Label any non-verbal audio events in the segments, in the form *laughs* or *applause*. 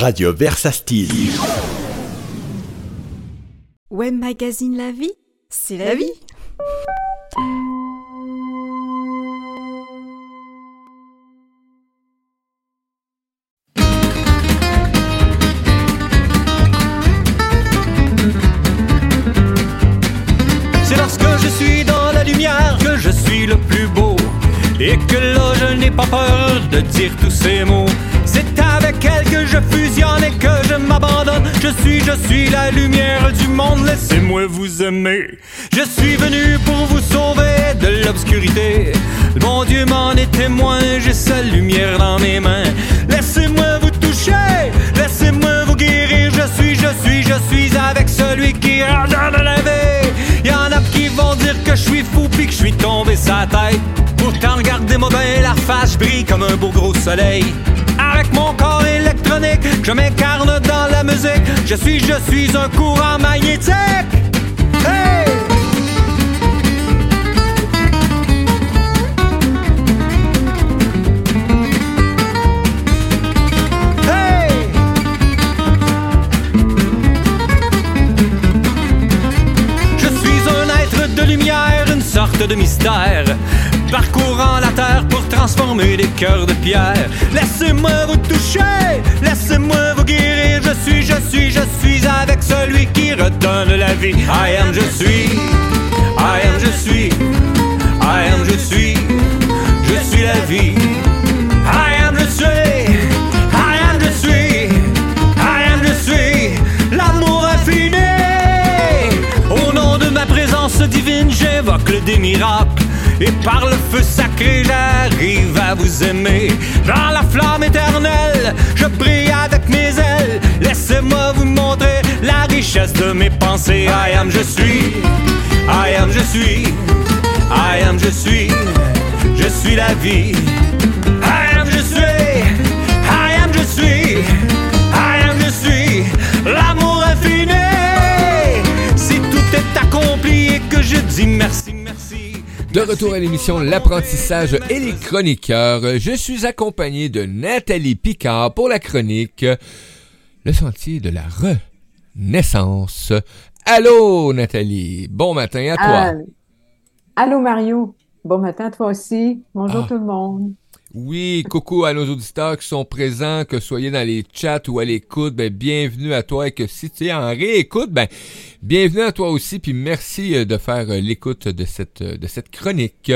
Radio Versa Style. Web Magazine La Vie, c'est la vie. C'est lorsque je suis dans la lumière que je suis le plus beau. Et que là je n'ai pas peur de dire tous ces mots. Fusionne et que je m'abandonne. Je suis, je suis la lumière du monde, laissez-moi vous aimer. Je suis venu pour vous sauver de l'obscurité. Mon Dieu m'en est témoin, j'ai sa lumière dans mes mains. Laissez-moi vous toucher, laissez-moi vous guérir. Je suis, je suis, je suis avec celui qui redonne la vie. Y en a qui vont dire que je suis fou puis que je suis tombé sa tête. Pourtant, regardez-moi bien la face, brille comme un beau gros soleil. Avec mon corps électronique, je m'incarne dans la musique. Je suis, je suis un courant magnétique. Hey! De lumière, une sorte de mystère. Parcourant la terre pour transformer des cœurs de pierre. Laissez-moi vous toucher, laissez-moi vous guérir. Je suis, je suis, je suis avec celui qui redonne la vie. I am, je suis, I am, je suis, I am, je suis, je suis la vie. I am, je suis, I am, je suis, I am, je suis, l'amour infini. Au nom de ma présence divine, j'évoque le des miracles. Et par le feu sacré, j'arrive à vous aimer. Dans la flamme éternelle, je brille avec mes ailes. Laissez-moi vous montrer la richesse de mes pensées. I am, je suis. I am, je suis. I am, je suis. Je suis la vie. Retour à l'émission L'apprentissage et les chroniqueurs, je suis accompagné de Nathalie Picard pour la chronique Le sentier de la renaissance. Allô Nathalie, bon matin à toi. Allô. Mario, bon matin à toi aussi. Bonjour Ah. tout le monde. Oui, coucou à nos auditeurs qui sont présents, que soyez dans les chats ou à l'écoute, ben bienvenue à toi et que si tu es en réécoute, ben bienvenue à toi aussi puis merci euh, de faire euh, l'écoute de cette euh, de cette chronique.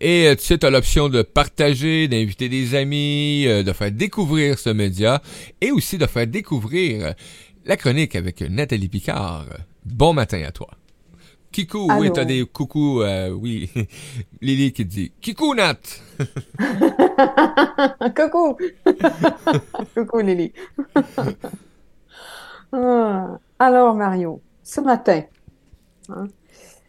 Et tu sais tu as l'option de partager, d'inviter des amis, de faire découvrir ce média et aussi de faire découvrir la chronique avec Nathalie Picard. Bon matin à toi. Kikou, oui, Allô. t'as des coucou, euh, oui. *laughs* Lily qui dit Kikou Nat. *laughs* Coucou. *laughs* Coucou Lily. Ah, Alors Mario, ce matin, hein,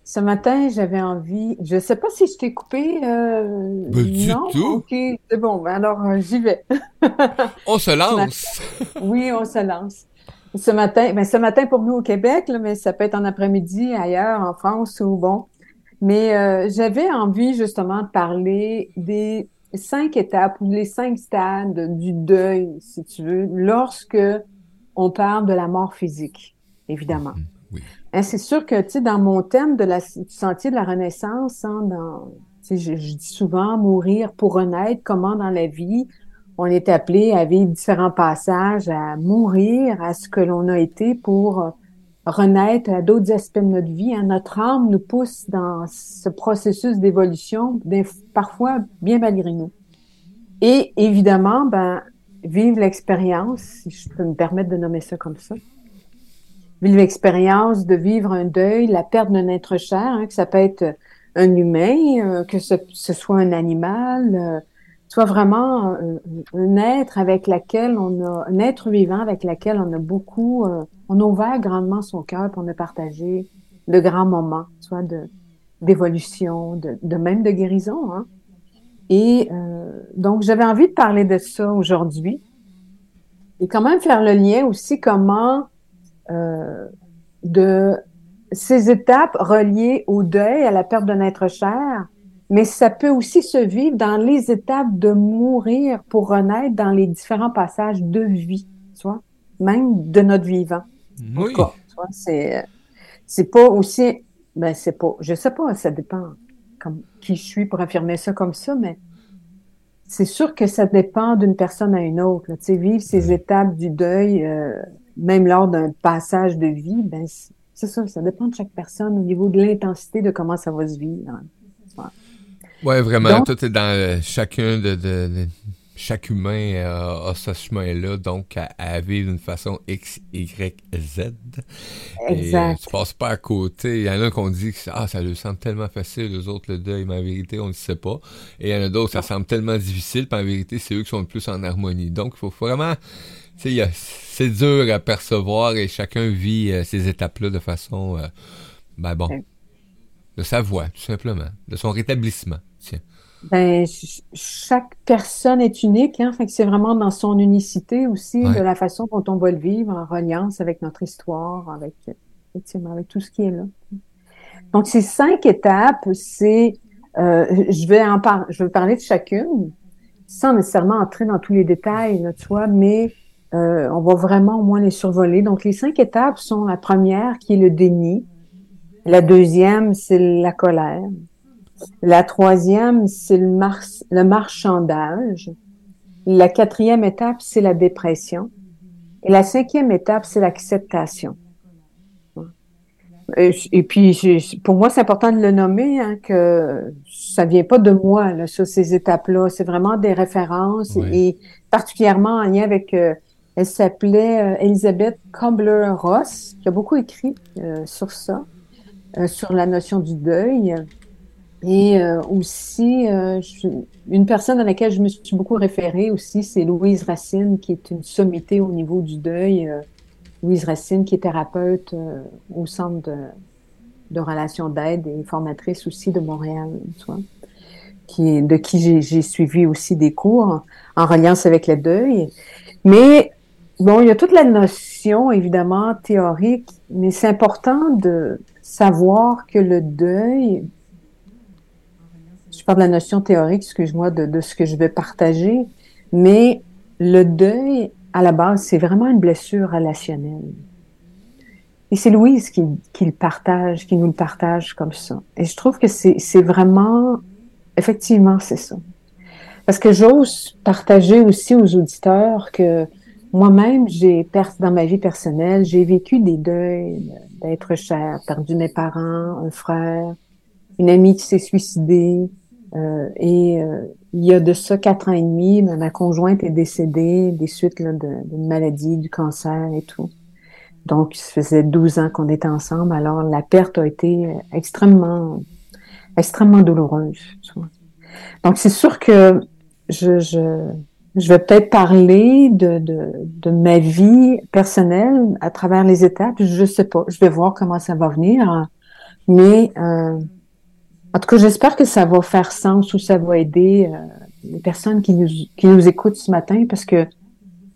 ce matin j'avais envie, je sais pas si je t'ai coupé. euh, Ben, du non? tout. Ok, c'est bon. Ben alors euh, j'y vais. On se lance. Oui, on se lance. Ce matin, ben ce matin pour nous au Québec, là, mais ça peut être en après-midi ailleurs, en France ou bon. Mais euh, j'avais envie justement de parler des cinq étapes ou les cinq stades du deuil, si tu veux, lorsque on parle de la mort physique, évidemment. Oui. Hein, c'est sûr que, tu sais, dans mon thème de la, du sentier de la renaissance, hein, dans, tu sais, je, je dis souvent mourir pour renaître, comment dans la vie, on est appelé à vivre différents passages, à mourir à ce que l'on a été pour euh, renaître à d'autres aspects de notre vie. hein. Notre âme nous pousse dans ce processus d'évolution, parfois bien malgré nous. Et évidemment, ben, vivre l'expérience, si je peux me permettre de nommer ça comme ça, vivre l'expérience de vivre un deuil, la perte d'un être cher, hein, que ça peut être un humain, euh, que ce, ce soit un animal, euh, soit vraiment un, un être avec laquelle on a, un être vivant avec laquelle on a beaucoup, euh, on a ouvert grandement son cœur, puis on a partagé de grands moments, soit de d'évolution, de, de même de guérison. Hein. Et euh, donc, j'avais envie de parler de ça aujourd'hui. Et quand même faire le lien aussi comment euh, de ces étapes reliées au deuil, à la perte d'un être cher, mais ça peut aussi se vivre dans les étapes de mourir pour renaître dans les différents passages de vie, tu vois. même de notre vivant. Oui. C'est, c'est pas aussi, ben c'est pas, je sais pas, ça dépend comme qui je suis pour affirmer ça comme ça, mais c'est sûr que ça dépend d'une personne à une autre. Tu sais, vivre ces étapes du deuil, euh, même lors d'un passage de vie, ben c'est ça, ça dépend de chaque personne au niveau de l'intensité de comment ça va se vivre. Ouais, ouais vraiment, tout est dans euh, chacun de, de, chaque humain a, ce chemin-là, donc à, vivre d'une façon X, Y, Z. Exact. Et, tu passes pas à côté. Il y en a qu'on dit que ah, ça leur semble tellement facile, les autres, le deuil, mais en vérité, on ne sait pas. Et il y en a d'autres, ça semble tellement difficile, puis en vérité, c'est eux qui sont le plus en harmonie. Donc, il faut vraiment... C'est dur à percevoir et chacun vit euh, ces étapes-là de façon... Euh, ben bon, de sa voix, tout simplement, de son rétablissement. Tiens. Ben, chaque personne est unique, hein, fait que c'est vraiment dans son unicité aussi, de la façon dont on va le vivre, en reliance avec notre histoire, avec, effectivement, avec tout ce qui est là. Donc, ces cinq étapes, c'est, euh, je vais en parler, je vais parler de chacune, sans nécessairement entrer dans tous les détails, là, tu vois, mais euh, on va vraiment au moins les survoler. Donc, les cinq étapes sont la première, qui est le déni. La deuxième, c'est la colère. La troisième, c'est le, le marchandage. La quatrième étape, c'est la dépression. Et la cinquième étape, c'est l'acceptation. Et, puis, pour moi, c'est important de le nommer, hein, que ça vient pas de moi, là, sur ces étapes-là. C'est vraiment des références et particulièrement en lien avec, euh, elle s'appelait euh, Elisabeth Combler-Ross, qui a beaucoup écrit euh, sur ça, sur la notion du deuil. Et euh, aussi, euh, une personne à laquelle je me suis beaucoup référée aussi, c'est Louise Racine, qui est une sommité au niveau du deuil. Euh, Louise Racine, qui est thérapeute au centre de, de relations d'aide et formatrice aussi de Montréal, tu vois, qui, de qui j'ai suivi aussi des cours en, reliance avec le deuil. Mais bon, il y a toute la notion, évidemment, théorique, mais c'est important de savoir que le deuil, je parle de la notion théorique, excuse-moi, de, ce que je vais partager, mais le deuil, à la base, c'est vraiment une blessure relationnelle. Et c'est Louise qui, le partage, qui nous le partage comme ça. Et je trouve que c'est vraiment, effectivement, c'est ça. Parce que j'ose partager aussi aux auditeurs que moi-même, j'ai dans ma vie personnelle, j'ai vécu des deuils d'être cher, perdu mes parents, un frère, une amie qui s'est suicidée, euh, et euh, il y a de ça quatre ans et demi, ma conjointe est décédée des suites d'une maladie, du cancer et tout. Donc, ça faisait 12 ans qu'on était ensemble. Alors, la perte a été extrêmement, extrêmement douloureuse. Donc, c'est sûr que je, je, je vais peut-être parler de, de, de, ma vie personnelle à travers les étapes. Je sais pas. Je vais voir comment ça va venir. Mais euh, en tout cas, j'espère que ça va faire sens ou ça va aider euh, les personnes qui nous, qui nous écoutent ce matin parce que,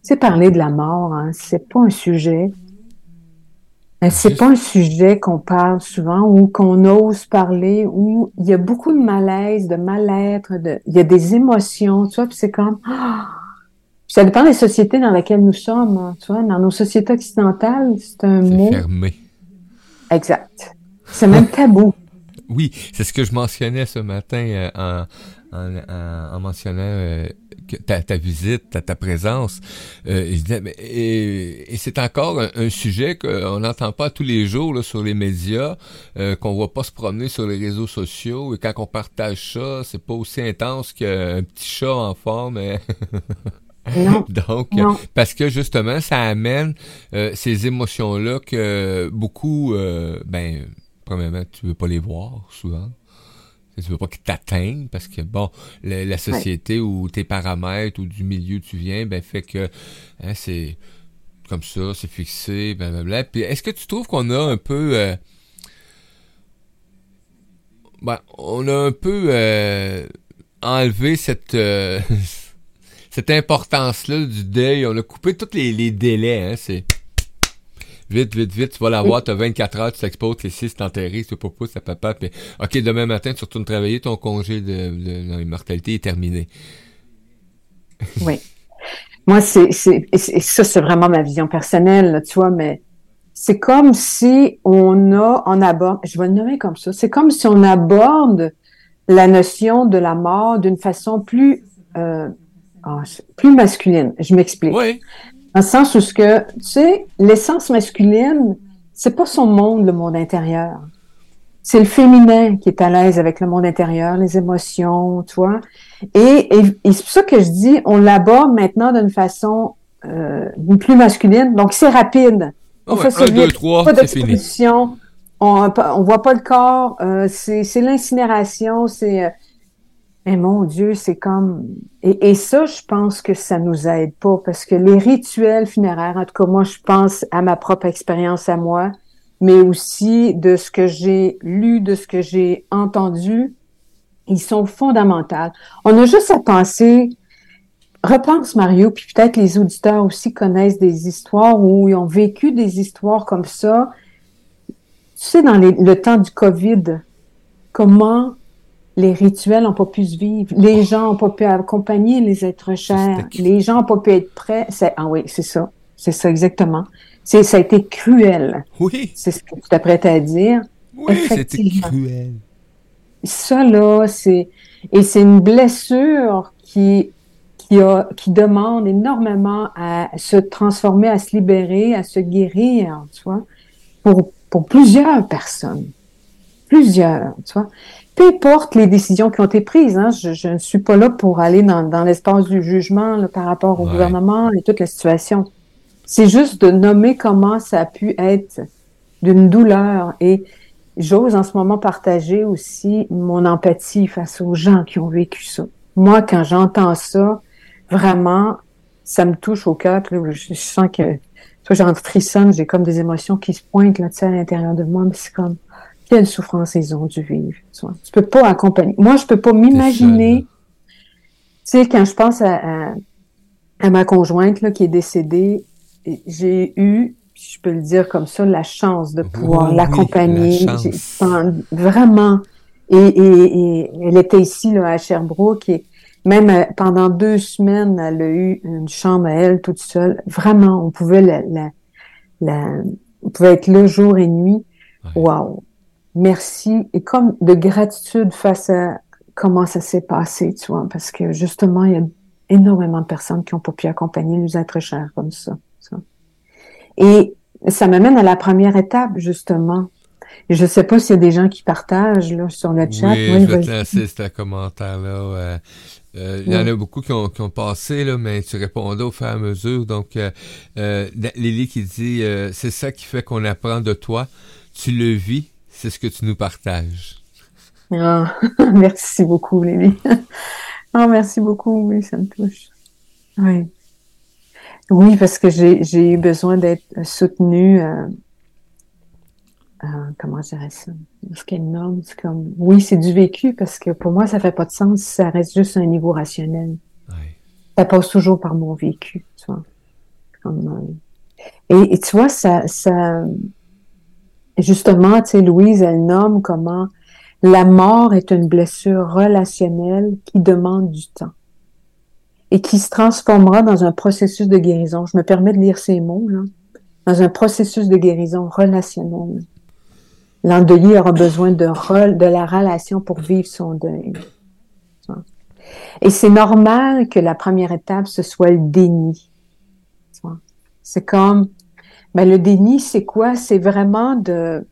c'est parler de la mort, hein, c'est pas un sujet. C'est pas un sujet qu'on parle souvent ou qu'on ose parler où il y a beaucoup de malaise, de mal-être, de, il y a des émotions, tu vois, puis c'est comme, ah! ça dépend des sociétés dans lesquelles nous sommes, hein, tu vois, dans nos sociétés occidentales, c'est un mot. fermé. Exact. C'est même tabou. Oui, c'est ce que je mentionnais ce matin euh, en, en, mentionnant euh, ta, ta, visite, ta, ta présence. Euh, et, c'est encore un, sujet qu'on n'entend pas tous les jours là, sur les médias, qu'on voit pas se promener sur les réseaux sociaux. Et quand on partage ça, c'est pas aussi intense qu'un petit chat en forme. Hein. Non. *laughs* Donc, parce que justement, ça amène ces émotions-là que beaucoup, ben, premièrement, tu veux pas les voir souvent. Tu veux pas qu'ils t'atteignent parce que bon, la, société ou tes paramètres ou du milieu où tu viens, ben fait que hein, c'est comme ça, c'est fixé, blablabla. Puis est-ce que tu trouves qu'on a un peu euh, ben, on a un peu euh, enlevé cette euh, *laughs* cette importance-là du deuil? On a coupé tous les, les délais, hein, c'est Vite, vite, vite, tu vas l'avoir, tu as 24 heures, tu t'exposes, les 6, t'enterres, tu pas ta papa, puis OK, demain matin, tu retournes travailler, ton congé de, de, est terminé. *laughs* oui. moi, c'est, c'est, ça, c'est vraiment ma vision personnelle, tu vois, mais c'est comme si on a, on aborde, je vais le nommer comme ça, c'est comme si on aborde la notion de la mort d'une façon plus, euh, ah, plus masculine. Je m'explique. Oui. Dans le sens où ce que, tu sais, l'essence masculine, c'est pas son monde, le monde intérieur. C'est le féminin qui est à l'aise avec le monde intérieur, les émotions, tu vois. Et, et, c'est pour ça que je dis, on l'aborde maintenant d'une façon euh, plus masculine. Donc, c'est rapide. On fait ça un, deux, trois, c'est fini. On, on voit pas le corps. Euh, c'est l'incinération. C'est... Mais mon Dieu, c'est comme... Et, et, ça, je pense que ça nous aide pas parce que les rituels funéraires, en tout cas, moi, je pense à ma propre expérience à moi, mais aussi de ce que j'ai lu, de ce que j'ai entendu, ils sont fondamentaux. On a juste à penser, repense Mario, puis peut-être les auditeurs aussi connaissent des histoires où ils ont vécu des histoires comme ça. Tu sais, dans le temps du COVID, comment les rituels n'ont pas pu se vivre, les gens n'ont pas pu accompagner les êtres chers, les gens n'ont pas pu être prêts. Ah oui, c'est ça, c'est ça exactement. C'est, ça a été cruel. Oui. C'est ce que tu t'apprêtes à dire. Oui, c'était cruel. Ça, là, c'est, et c'est une blessure qui, qui a, qui demande énormément à se transformer, à se libérer, à se guérir, tu vois, pour, pour plusieurs personnes. Plusieurs, tu vois. Peu importe les décisions qui ont été prises, hein, je, je ne suis pas là pour aller dans, dans l'espace du jugement là, par rapport au gouvernement et toute la situation. C'est juste de nommer comment ça a pu être d'une douleur. Et j'ose en ce moment partager aussi mon empathie face aux gens qui ont vécu ça. Moi, quand j'entends ça, vraiment, ça me touche au cœur. Je, sens que, toi, j'en frissonne, j'ai comme des émotions qui se pointent là, à l'intérieur de moi, mais c'est comme, quelle souffrance ils ont dû vivre. Tu, vois. peux pas accompagner. Moi, je peux pas m'imaginer. Tu sais, quand je pense à, à ma conjointe là, qui est décédée, j'ai eu, je peux le dire comme ça, la chance de pouvoir l'accompagner. Vraiment. Et, et, elle était ici là, à Sherbrooke et même euh, pendant deux semaines, elle a eu une chambre à elle toute seule. Vraiment, on pouvait la, la, on pouvait être là jour et nuit. Wow. Merci. Et comme de gratitude face à comment ça s'est passé, tu vois, parce que justement, il y a énormément de personnes qui n'ont pas pu accompagner les êtres chers comme ça. Et ça m'amène à la première étape, justement. Je ne sais pas s'il y a des gens qui partagent là, sur le chat. Oui, je vais te laisser ce commentaire-là. Euh, euh, il y en a beaucoup qui ont, qui ont passé, là, mais tu répondais au fur et à mesure. Donc, euh, euh Lily qui dit C'est ça qui fait qu'on apprend de toi. Tu le vis, c'est ce que tu nous partages. Ah, *laughs* merci beaucoup, Lily. *laughs* oh, merci beaucoup, oui, ça me touche. Oui. Oui, parce que j'ai eu besoin d'être soutenue. Euh, euh, comment dirais ça? Ce qu'elle nomme, c'est comme, oui, c'est du vécu parce que pour moi, ça fait pas de sens si ça reste juste un niveau rationnel. Ça passe toujours par mon vécu, tu vois. Euh, et, tu vois, ça, ça, justement, tu sais, Louise, elle nomme comment la mort est une blessure relationnelle qui demande du temps et qui se transformera dans un processus de guérison. Je me permets de lire ces mots, là. Dans un processus de guérison relationnelle. L'endeuillé aura besoin de, de la relation pour vivre son deuil. Et c'est normal que la première étape, ce soit le déni. C'est comme, ben le déni, c'est quoi? C'est vraiment de,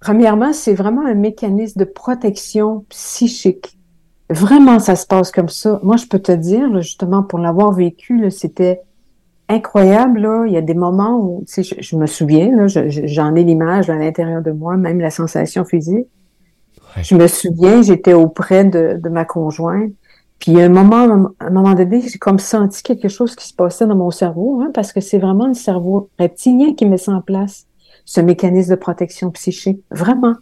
premièrement, c'est vraiment un mécanisme de protection psychique Vraiment, ça se passe comme ça. Moi, je peux te dire, justement, pour l'avoir vécu, c'était incroyable. Là. Il y a des moments où, tu sais, je, me souviens, j'en ai l'image à l'intérieur de moi, même la sensation physique. Je me souviens, j'étais auprès de, de ma conjointe. Puis un moment, à un moment donné, j'ai comme senti quelque chose qui se passait dans mon cerveau, hein, parce que c'est vraiment le cerveau reptilien qui met ça en place, ce mécanisme de protection psychique. Vraiment.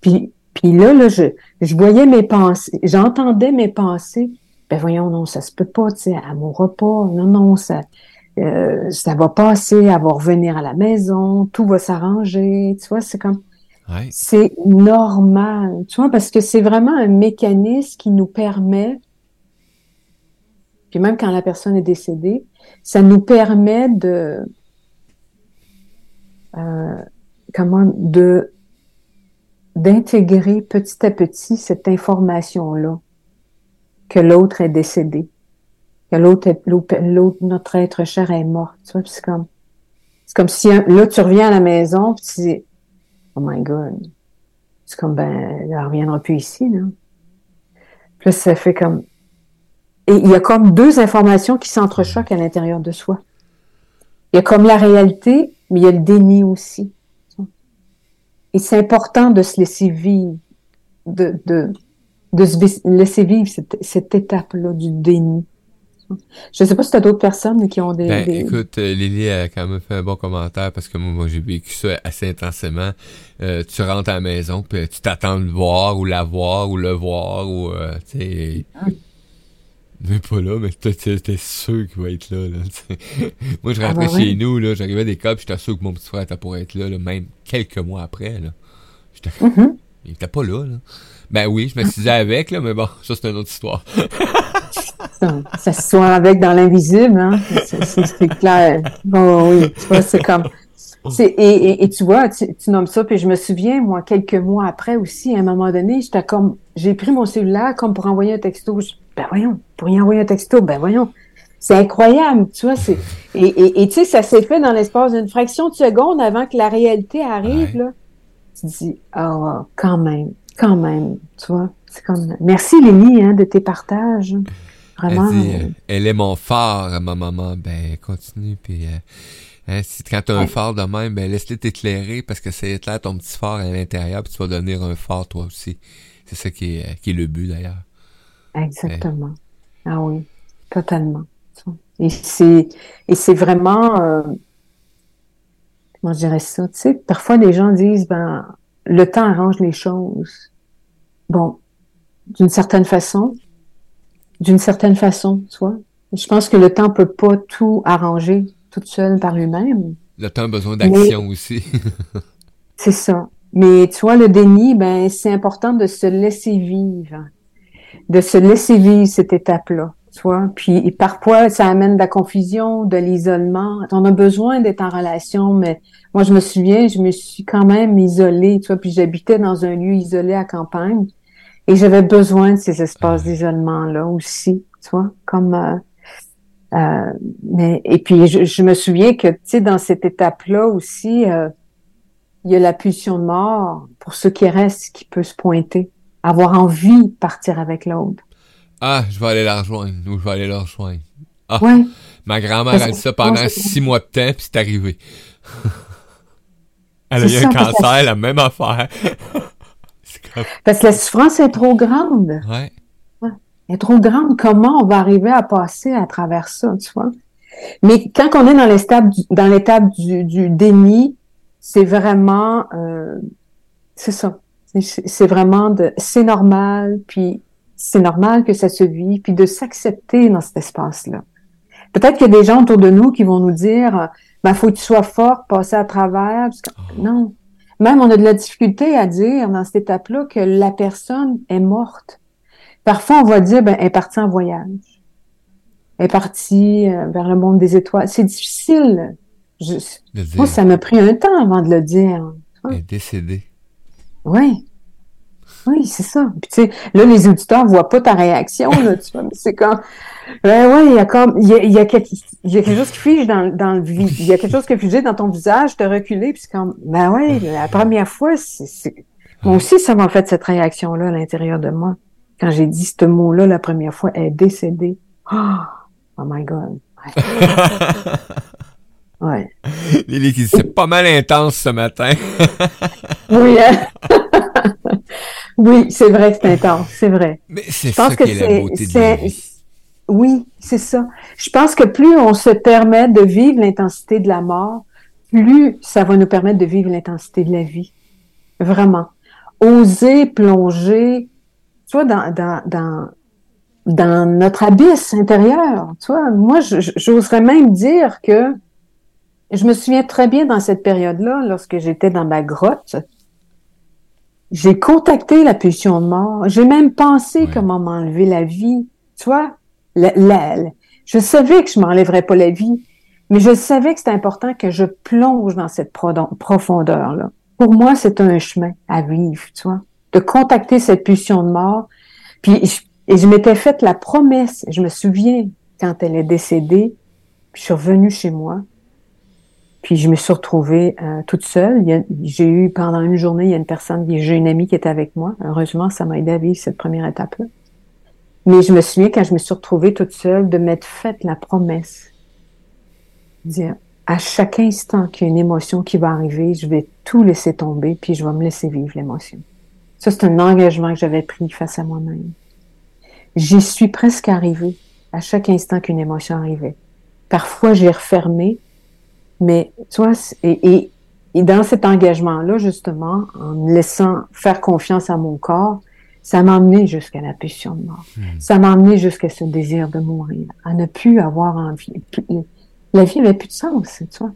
Puis puis là, là, je, je voyais mes pensées, j'entendais mes pensées. Ben voyons, non, ça se peut pas, tu sais, à mon repas, non, non, ça, euh, ça va passer, elle va revenir à la maison, tout va s'arranger, tu vois, c'est comme, c'est normal, tu vois, parce que c'est vraiment un mécanisme qui nous permet puis même quand la personne est décédée, ça nous permet de euh, comment de d'intégrer petit à petit cette information-là que l'autre est décédé, que l'autre l'autre notre être cher est mort. Tu vois, c'est comme c'est comme si là tu reviens à la maison puis tu dis oh my god, c'est comme ben elle reviendra plus ici là. Puis là ça fait comme et il y a comme deux informations qui s'entrechoquent à l'intérieur de soi. Il y a comme la réalité, mais il y a le déni aussi. Et c'est important de se laisser vivre, de, de, de se laisser vivre cette, cette étape-là du déni. Je ne sais pas si tu as d'autres personnes qui ont des, ben, Écoute, euh, Lily a quand même fait un bon commentaire parce que moi, moi j'ai vécu ça assez intensément. Euh, tu rentres à la maison, puis tu t'attends de voir ou la voir ou le voir ou euh, tu sais. Mais pas là, mais t'es sûr qu'il va être là. là *laughs* Moi, je ah, rentrais bah chez nous, là, j'arrivais des puis j'étais sûr que mon petit frère était pour être là, là, même quelques mois après. Là. Mm-hmm. Il était pas là, là. Ben oui, je m'assisais *laughs* avec, là, mais bon, ça, c'est une autre histoire. ça, se soit avec dans l'invisible, hein. C'est, clair. Bon, oui, tu vois, c'est comme... Et, et, et, tu vois, tu, tu, nommes ça, puis je me souviens, moi, quelques mois après aussi, à un moment donné, j'étais comme, j'ai pris mon cellulaire comme pour envoyer un texto. Ben voyons, pour y envoyer un texto, ben voyons. C'est incroyable, tu vois. C'est, et, et, tu sais, ça s'est fait dans l'espace d'une fraction de seconde avant que la réalité arrive, là. Tu dis, oh, quand même, quand même, tu vois. C'est comme, merci Lénie, hein, de tes partages. Vraiment. Elle, dit, euh, elle est mon phare, ma maman. Ben, continue, puis... Euh, Hein, si quand tu as un phare de même, ben laisse-le t'éclairer parce que c'est éclaire ton petit phare à l'intérieur, puis tu vas devenir un phare toi aussi. C'est ça qui est, qui est le but d'ailleurs. Exactement. Ah oui, totalement. Et c'est et c'est vraiment euh, comment je dirais ça, tu sais, parfois les gens disent ben le temps arrange les choses. Bon, d'une certaine façon, d'une certaine façon, tu vois. Je pense que le temps peut pas tout arranger toute seule par lui-même. Le temps a besoin d'action aussi. *laughs* c'est ça. Mais tu vois, le déni, ben, c'est important de se laisser vivre, de se laisser vivre cette étape-là. Tu vois? Puis parfois, ça amène de la confusion, de l'isolement. On a besoin d'être en relation, mais moi, je me souviens, je me suis quand même isolée, tu vois, puis j'habitais dans un lieu isolé à campagne. Et j'avais besoin de ces espaces d'isolement-là aussi, tu vois, comme euh, euh, mais et puis je, me souviens que tu sais dans cette étape-là aussi, euh, il y a la pulsion de mort pour ceux qui restent qui peut se pointer, avoir envie de partir avec l'autre. Ah, je vais aller la rejoindre ou je vais aller la rejoindre. Ah, ouais. ma grand-mère a dit ça pendant six mois de temps puis c'est arrivé. *laughs* Elle a eu un cancer, la même affaire. *laughs* Parce que la souffrance est trop grande. Ouais est trop grande. Comment on va arriver à passer à travers ça, tu vois? Mais quand on est dans l'étape du, dans l'étape du, du déni, c'est vraiment, euh, c'est ça. C'est vraiment de, c'est normal, puis c'est normal que ça se vit, puis de s'accepter dans cet espace-là. Peut-être qu'il y a des gens autour de nous qui vont nous dire, ben, faut que tu sois fort, passer à travers. Parce que, oh. Non. Même on a de la difficulté à dire dans cette étape-là que la personne est morte. Parfois, on va dire, ben, elle est partie en voyage. Elle est partie euh, vers le monde des étoiles. C'est difficile. moi, ça m'a pris un temps avant de le dire. Elle est décédée. Oui. Oui, c'est ça. Puis, tu sais, là, les auditeurs voient pas ta réaction, là, tu vois, c'est comme, ben ouais, il y a comme, il y a, quelque, y a quelque chose qui fige dans, dans le vide. Il y a quelque chose qui est figé dans ton visage, te reculé, puis c'est comme, ben ouais, la première fois, c'est, moi aussi, ça m'a fait cette réaction-là à l'intérieur de moi quand j'ai dit ce mot-là la première fois, elle est décédée. Oh, oh my God. *laughs* *laughs* Lily qui c'est pas mal intense ce matin. *laughs* oui, hein? *laughs* oui, c'est vrai que c'est intense, c'est vrai. Mais c'est ça qui est, la beauté de la vie. Oui, c'est ça. Je pense que plus on se permet de vivre l'intensité de la mort, plus ça va nous permettre de vivre l'intensité de la vie. Vraiment. Oser plonger tu vois, dans, dans, dans, dans notre abysse intérieur. Tu vois, moi, j'oserais même dire que je me souviens très bien dans cette période-là, lorsque j'étais dans ma grotte, j'ai contacté la pulsion de mort. J'ai même pensé comment m'enlever la vie. Tu vois, je savais que je m'enlèverais pas la vie, mais je savais que c'était important que je plonge dans cette profondeur-là. Pour moi, c'est un chemin à vivre, tu vois, de contacter cette pulsion de mort. Puis, et je m'étais faite la promesse, je me souviens quand elle est décédée, puis je suis revenue chez moi, puis je me suis retrouvée euh, toute seule. J'ai eu pendant une journée, il y a une personne, j'ai une amie qui était avec moi. Heureusement, ça m'a aidé à vivre cette première étape-là. Mais je me souviens quand je me suis retrouvée toute seule de m'être faite la promesse, dire à chaque instant qu'il y a une émotion qui va arriver, je vais tout laisser tomber, puis je vais me laisser vivre l'émotion. Ça, c'est un engagement que j'avais pris face à moi-même. J'y suis presque arrivée à chaque instant qu'une émotion arrivait. Parfois, j'ai refermé, mais tu vois, et, et, dans cet engagement-là, justement, en me laissant faire confiance à mon corps, ça m'a amené jusqu'à la pulsion de mort. Hmm. Ça m'a amené jusqu'à ce désir de mourir, à ne plus avoir envie. La vie n'avait plus de sens, tu vois.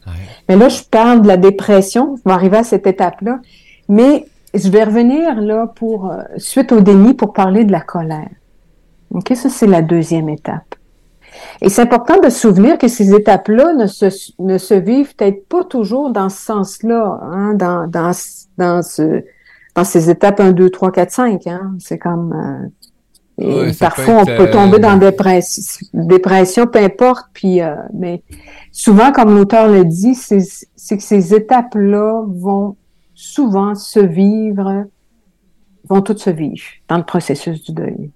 Mais là, je parle de la dépression. Je vais arriver à cette étape-là. Mais je vais revenir là pour, euh, suite au déni, pour parler de la colère. OK? Ça, c'est la deuxième étape. Et c'est important de se souvenir que ces étapes-là ne se, ne se vivent peut-être pas toujours dans ce sens-là, hein, dans, dans, dans, ce, dans ces étapes 1, 2, 3, 4, 5. Hein. C'est comme... Euh, parfois, on peut tomber dans euh, dépression, dépression, peu importe. Puis, euh, mais souvent, comme l'auteur le dit, c'est que ces étapes-là vont souvent se vivre, vont toutes se vivre dans le processus du deuil.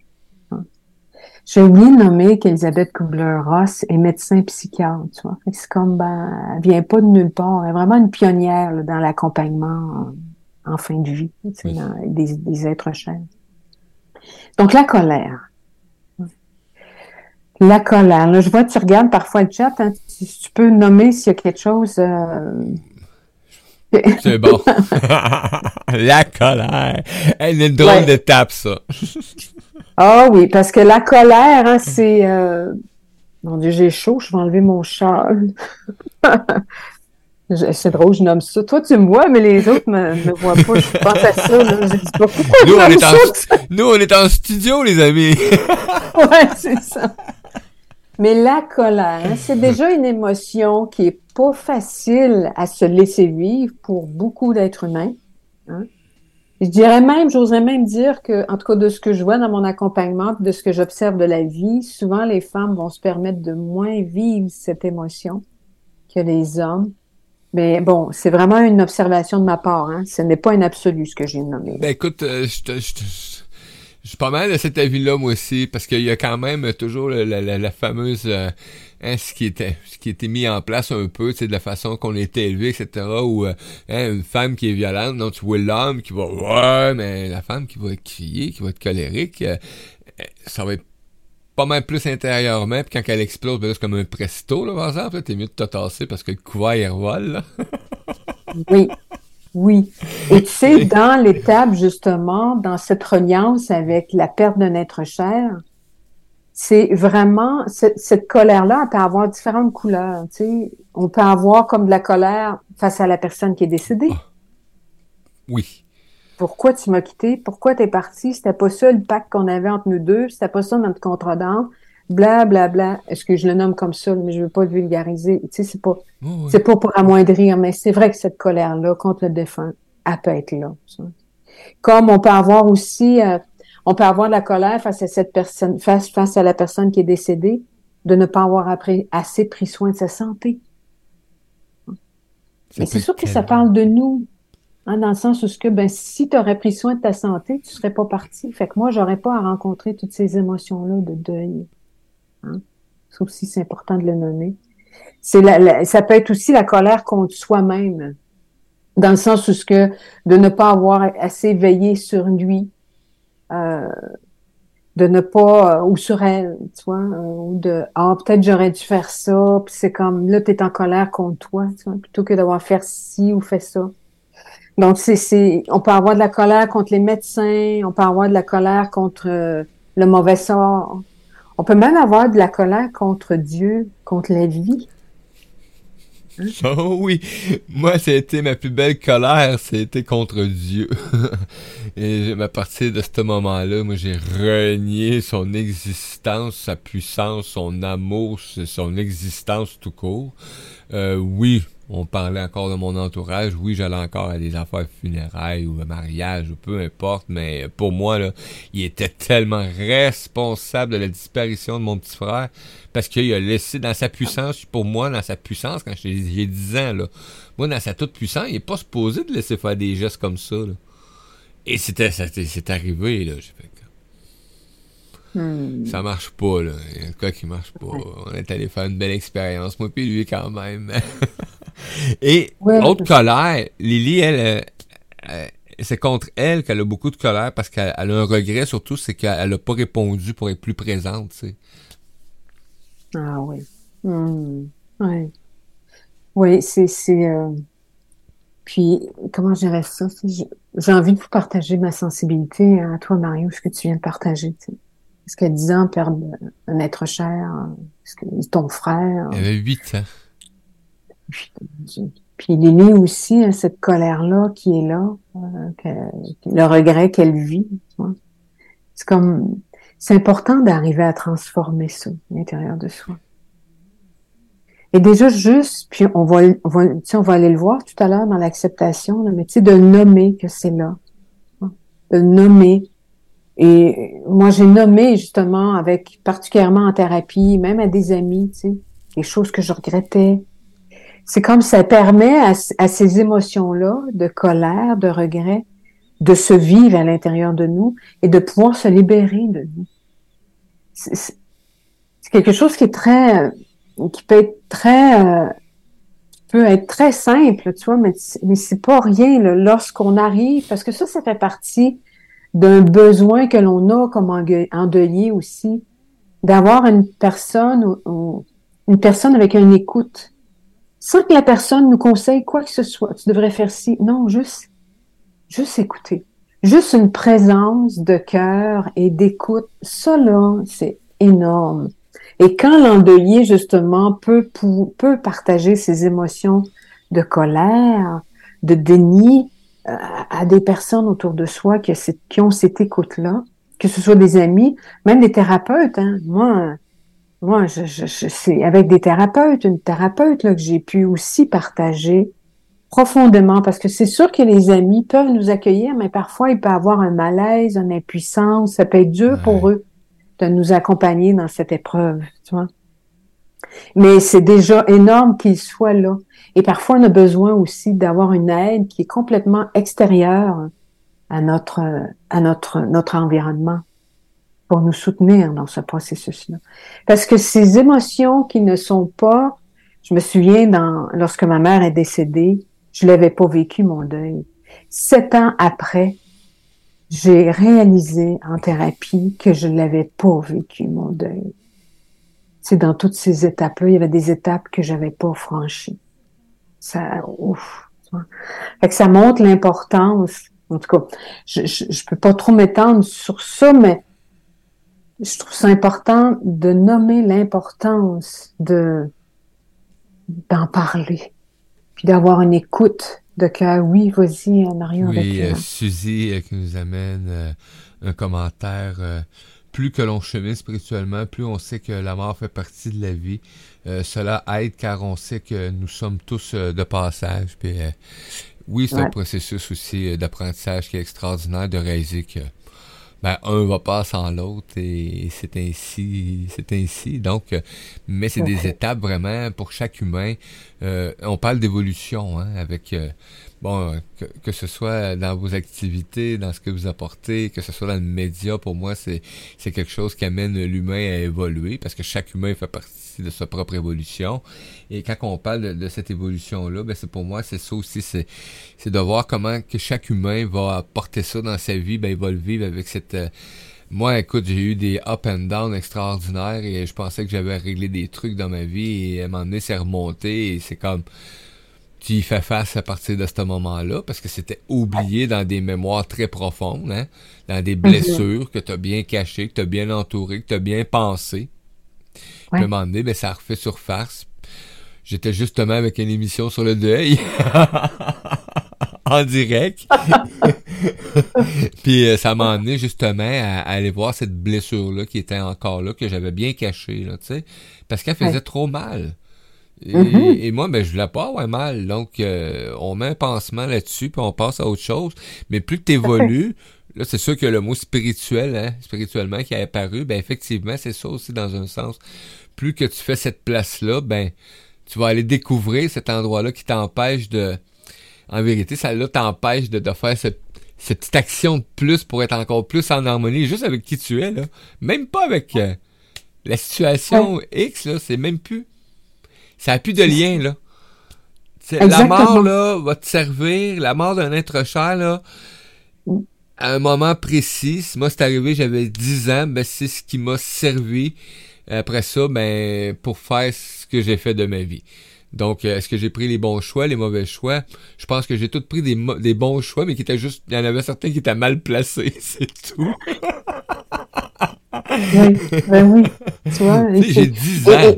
J'ai oublié de nommer qu'Elisabeth Kubler-Ross est médecin psychiatre, tu vois. C'est comme, ben, elle vient pas de nulle part. Elle est vraiment une pionnière dans l'accompagnement en, fin de vie, tu sais, des, êtres chers. Donc, la colère. La colère. Là, je vois, tu regardes parfois le chat. Hein, tu, peux nommer s'il y a quelque chose. Euh, C'est bon. *laughs* *laughs* la colère. Elle est une drôle d'étape, ça. *laughs* Ah oui, parce que la colère, hein, c'est... Euh... Mon Dieu, j'ai chaud, je vais enlever mon châle. *laughs* c'est drôle, je nomme ça. Toi, tu me vois, mais les autres me, me voient pas. Je pense à ça. Là. Je dis pas pourquoi nous, on est en, nous, on est en studio, les amis. *laughs* ouais, c'est ça. Mais la colère, hein, c'est déjà une émotion qui est pas facile à se laisser vivre pour beaucoup d'êtres humains. Hein. Je dirais même, j'oserais même dire que, en tout cas de ce que je vois dans mon accompagnement, de ce que j'observe de la vie, souvent les femmes vont se permettre de moins vivre cette émotion que les hommes. Mais bon, c'est vraiment une observation de ma part. Hein. Ce n'est pas un absolu ce que j'ai nommé. Ben écoute, euh, je, te, je, je, suis pas mal de cet avis-là moi aussi, parce qu'il y a quand même toujours la, la, la fameuse euh, hein, ce qui était ce qui était mis en place un peu, sais, de la façon qu'on était élevé, etc. Ou euh, hein, une femme qui est violente, donc tu vois l'homme qui va ouais, mais la femme qui va crier, qui va être colérique, euh, euh, ça va être pas mal plus intérieurement, puis quand elle explose, ben c'est comme un presto, là, par exemple, t'es mieux de te tasser parce que le couvert revole, là. *laughs* oui. Oui. Et tu sais, *laughs* dans l'étape, justement, dans cette reliance avec la perte d'un être cher, c'est vraiment cette, colère-là, elle peut avoir différentes couleurs. Tu sais. On peut avoir comme de la colère face à la personne qui est décédée. Ah. Oui. Pourquoi tu m'as quitté? Pourquoi tu es parti? C'était pas ça le pacte qu'on avait entre nous deux. C'était pas ça notre contrat d'âme. Bla, bla, bla. Est-ce que je le nomme comme ça, mais je veux pas le vulgariser. Tu sais, c'est pas, c'est pas pour amoindrir, mais c'est vrai que cette colère-là contre le défunt, elle peut être là. Comme on peut avoir aussi, euh, on peut avoir de la colère face à cette personne, face, face à la personne qui est décédée, de ne pas avoir assez pris soin de sa santé. Mais c'est sûr que ça parle de nous, hein, dans le sens où ce que, ben, si tu aurais pris soin de ta santé, tu serais pas parti. Fait que moi, j'aurais pas à rencontrer toutes ces émotions-là de deuil. Hein? Sauf si c'est important de le nommer. C'est la, ça peut être aussi la colère contre soi-même, dans le sens où ce que de ne pas avoir assez veillé sur lui, euh, de ne pas, euh, ou sur elle, tu vois, euh, ou de, ah, peut-être j'aurais dû faire ça, puis c'est comme, là, t'es en colère contre toi, tu plutôt que d'avoir fait ci ou fait ça. Donc, c'est, c'est, on peut avoir de la colère contre les médecins, on peut avoir de la colère contre le mauvais sort, on peut même avoir de la colère contre Dieu, contre la vie. *laughs* Oh oui, moi, c'était ma plus belle colère, c'était contre Dieu. *laughs* Et à partir de ce moment-là, moi, j'ai renié son existence, sa puissance, son amour, son existence tout court. Euh, oui, on parlait encore de mon entourage. Oui, j'allais encore à des affaires funérailles ou à mariage ou peu importe, mais pour moi, là, il était tellement responsable de la disparition de mon petit frère parce qu'il a laissé dans sa puissance, pour moi, dans sa puissance, quand j'ai 10 ans, là, moi, dans sa toute puissance, il est pas supposé de laisser faire des gestes comme ça. Là. Et c'était, c'est arrivé, là. J'ai fait Hmm. Ça marche pas, là. Il y a quoi qui marche pas. On est allé faire une belle expérience, moi puis lui quand même. *laughs* Et autre colère, Lily, elle, c'est contre elle qu'elle a beaucoup de colère parce qu'elle a un regret surtout, c'est qu'elle n'a pas répondu pour être plus présente, tu sais. Ah oui. Hmm. Oui. Oui, c'est. Euh, puis, comment je dirais ça? J'ai envie de vous partager ma sensibilité à toi, Mario, ce que tu viens de partager. Tu sais. Est-ce qu'à 10 ans, perdre un être cher, est-ce que ton frère. Il avait 8 ans. Puis Lily aussi, hein, cette colère-là qui est là, euh, le regret qu'elle vit. C'est comme, c'est important d'arriver à transformer ça à l'intérieur de soi. Et déjà juste, puis on va, on va, on va aller le voir tout à l'heure dans l'acceptation, mais tu sais, de nommer que c'est là, de nommer et moi, j'ai nommé justement avec particulièrement en thérapie, même à des amis, tu sais, les choses que je regrettais. C'est comme ça permet à, ces émotions-là de colère, de regret, de se vivre à l'intérieur de nous et de pouvoir se libérer de nous. C'est quelque chose qui est très, qui peut être très, euh, peut être très simple, tu vois, mais, mais c'est pas rien lorsqu'on arrive, parce que ça, ça fait partie d'un besoin que l'on a comme endeuillé aussi, d'avoir une personne ou, une personne avec une écoute, sans que la personne nous conseille quoi que ce soit. Tu devrais faire ci. Non, juste, juste écouter. Juste une présence de cœur et d'écoute. Ça, là, c'est énorme. Et quand l'endeuillé, justement, peut, peut partager ses émotions de colère, de déni, à, des personnes autour de soi qui, qui ont cette écoute-là, que ce soit des amis, même des thérapeutes. Hein. Moi, moi, je, je, c'est avec des thérapeutes, une thérapeute là, que j'ai pu aussi partager profondément, parce que c'est sûr que les amis peuvent nous accueillir, mais parfois il peut avoir un malaise, une impuissance, ça peut être dur pour eux de nous accompagner dans cette épreuve, tu vois. Mais c'est déjà énorme qu'ils soient là. Et parfois, on a besoin aussi d'avoir une aide qui est complètement extérieure à notre, à notre, notre environnement pour nous soutenir dans ce processus-là. Parce que ces émotions qui ne sont pas, je me souviens dans, lorsque ma mère est décédée, je l'avais pas vécu mon deuil. Sept ans après, j'ai réalisé en thérapie que je l'avais pas vécu mon deuil c'est dans toutes ces étapes-là, il y avait des étapes que j'avais pas franchies. Ça, ouf. Fait que ça montre l'importance. En tout cas, je, je, peux pas trop m'étendre sur ça, mais je trouve ça important de nommer l'importance de d'en parler, puis d'avoir une écoute de cœur. Oui, vas-y, Marion. Oui, euh, Suzy euh, qui nous amène euh, un commentaire plus que l'on chemine spirituellement, plus on sait que la mort fait partie de la vie. Euh, cela aide car on sait que nous sommes tous euh, de passage. Puis, euh, oui, c'est un processus aussi d'apprentissage qui est extraordinaire de réaliser que ben, un va pas sans l'autre et c'est ainsi, c'est ainsi. Donc, mais c'est des étapes vraiment pour chaque humain. on parle d'évolution hein, avec bon, que, que, ce soit dans vos activités, dans ce que vous apportez, que ce soit dans le média, pour moi, c'est, c'est quelque chose qui amène l'humain à évoluer parce que chaque humain fait partie de sa propre évolution. Et quand on parle de, cette évolution-là, ben c'est pour moi, c'est ça aussi, c'est, c'est de voir comment que chaque humain va apporter ça dans sa vie, ben il va le vivre avec cette... Euh, moi, écoute, j'ai eu des up and down extraordinaires et je pensais que j'avais réglé des trucs dans ma vie et à un moment donné, c'est remonté et c'est comme tu y fais face à partir de ce moment-là, parce que c'était oublié dans des mémoires très profondes, hein, dans des blessures que tu as bien cachées, que tu as bien entourées, que tu as bien pensé. Ouais. À un moment donné, ben, ça refait surface. j'étais justement avec une émission sur le deuil. *laughs* en direct. *laughs* Puis euh, ça m'a amené justement à, aller voir cette blessure-là qui était encore là, que j'avais bien cachée, là, tu sais, parce qu'elle faisait trop mal. Mm-hmm. Et, moi, ben, je voulais pas avoir mal. Donc, euh, on met un pansement là-dessus, puis on passe à autre chose. Mais plus que tu évolues, *laughs* là, c'est sûr que le mot spirituel, hein, spirituellement, qui est apparu, ben, effectivement, c'est ça aussi dans un sens. Plus que tu fais cette place-là, ben, tu vas aller découvrir cet endroit-là qui t'empêche de, en vérité, ça là t'empêche de, de faire cette, cette petite action de plus pour être encore plus en harmonie, juste avec qui tu es, là. Même pas avec euh, la situation X, là, c'est même plus. Ça n'a plus de lien, là. la mort, là, va te servir, la mort d'un être cher, là, à un moment précis. Moi, c'est arrivé, j'avais 10 ans, ben, c'est ce qui m'a servi après ça, ben, pour faire ce que j'ai fait de ma vie. Donc, euh, est-ce que j'ai pris les bons choix, les mauvais choix? Je pense que j'ai tout pris des, des bons choix, mais qui étaient juste, il y en avait certains qui étaient mal placés, *laughs* c'est tout. oui, ben oui. Tu vois, j'ai 10 ans.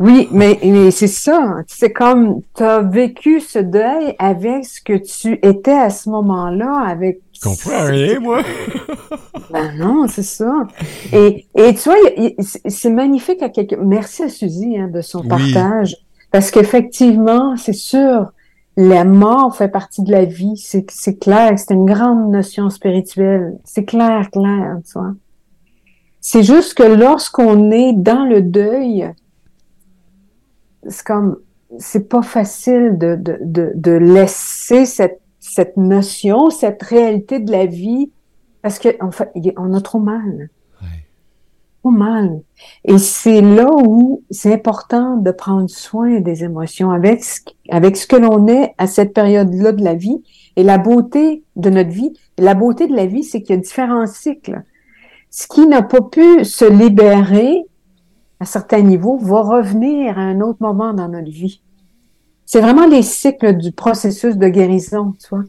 Oui, mais, mais c'est ça. C'est comme, tu as vécu ce deuil avec ce que tu étais à ce moment-là, avec... Je comprends rien, moi. *laughs* ben non, c'est ça. Et, et tu vois, c'est magnifique à quelqu'un. Merci à Suzy hein, de son partage. Parce qu'effectivement, c'est sûr, la mort fait partie de la vie. C'est, c'est clair, c'est une grande notion spirituelle. C'est clair, clair, tu vois. C'est juste que lorsqu'on est dans le deuil, c'est comme, c'est pas facile de, de, de, de laisser cette, cette notion, cette réalité de la vie, parce qu'en en fait, on a trop mal mal. Et c'est là où c'est important de prendre soin des émotions avec ce, avec ce que l'on est à cette période-là de la vie et la beauté de notre vie. la beauté de la vie, c'est qu'il y a différents cycles. Ce qui n'a pas pu se libérer à certains niveaux va revenir à un autre moment dans notre vie. C'est vraiment les cycles du processus de guérison, tu vois.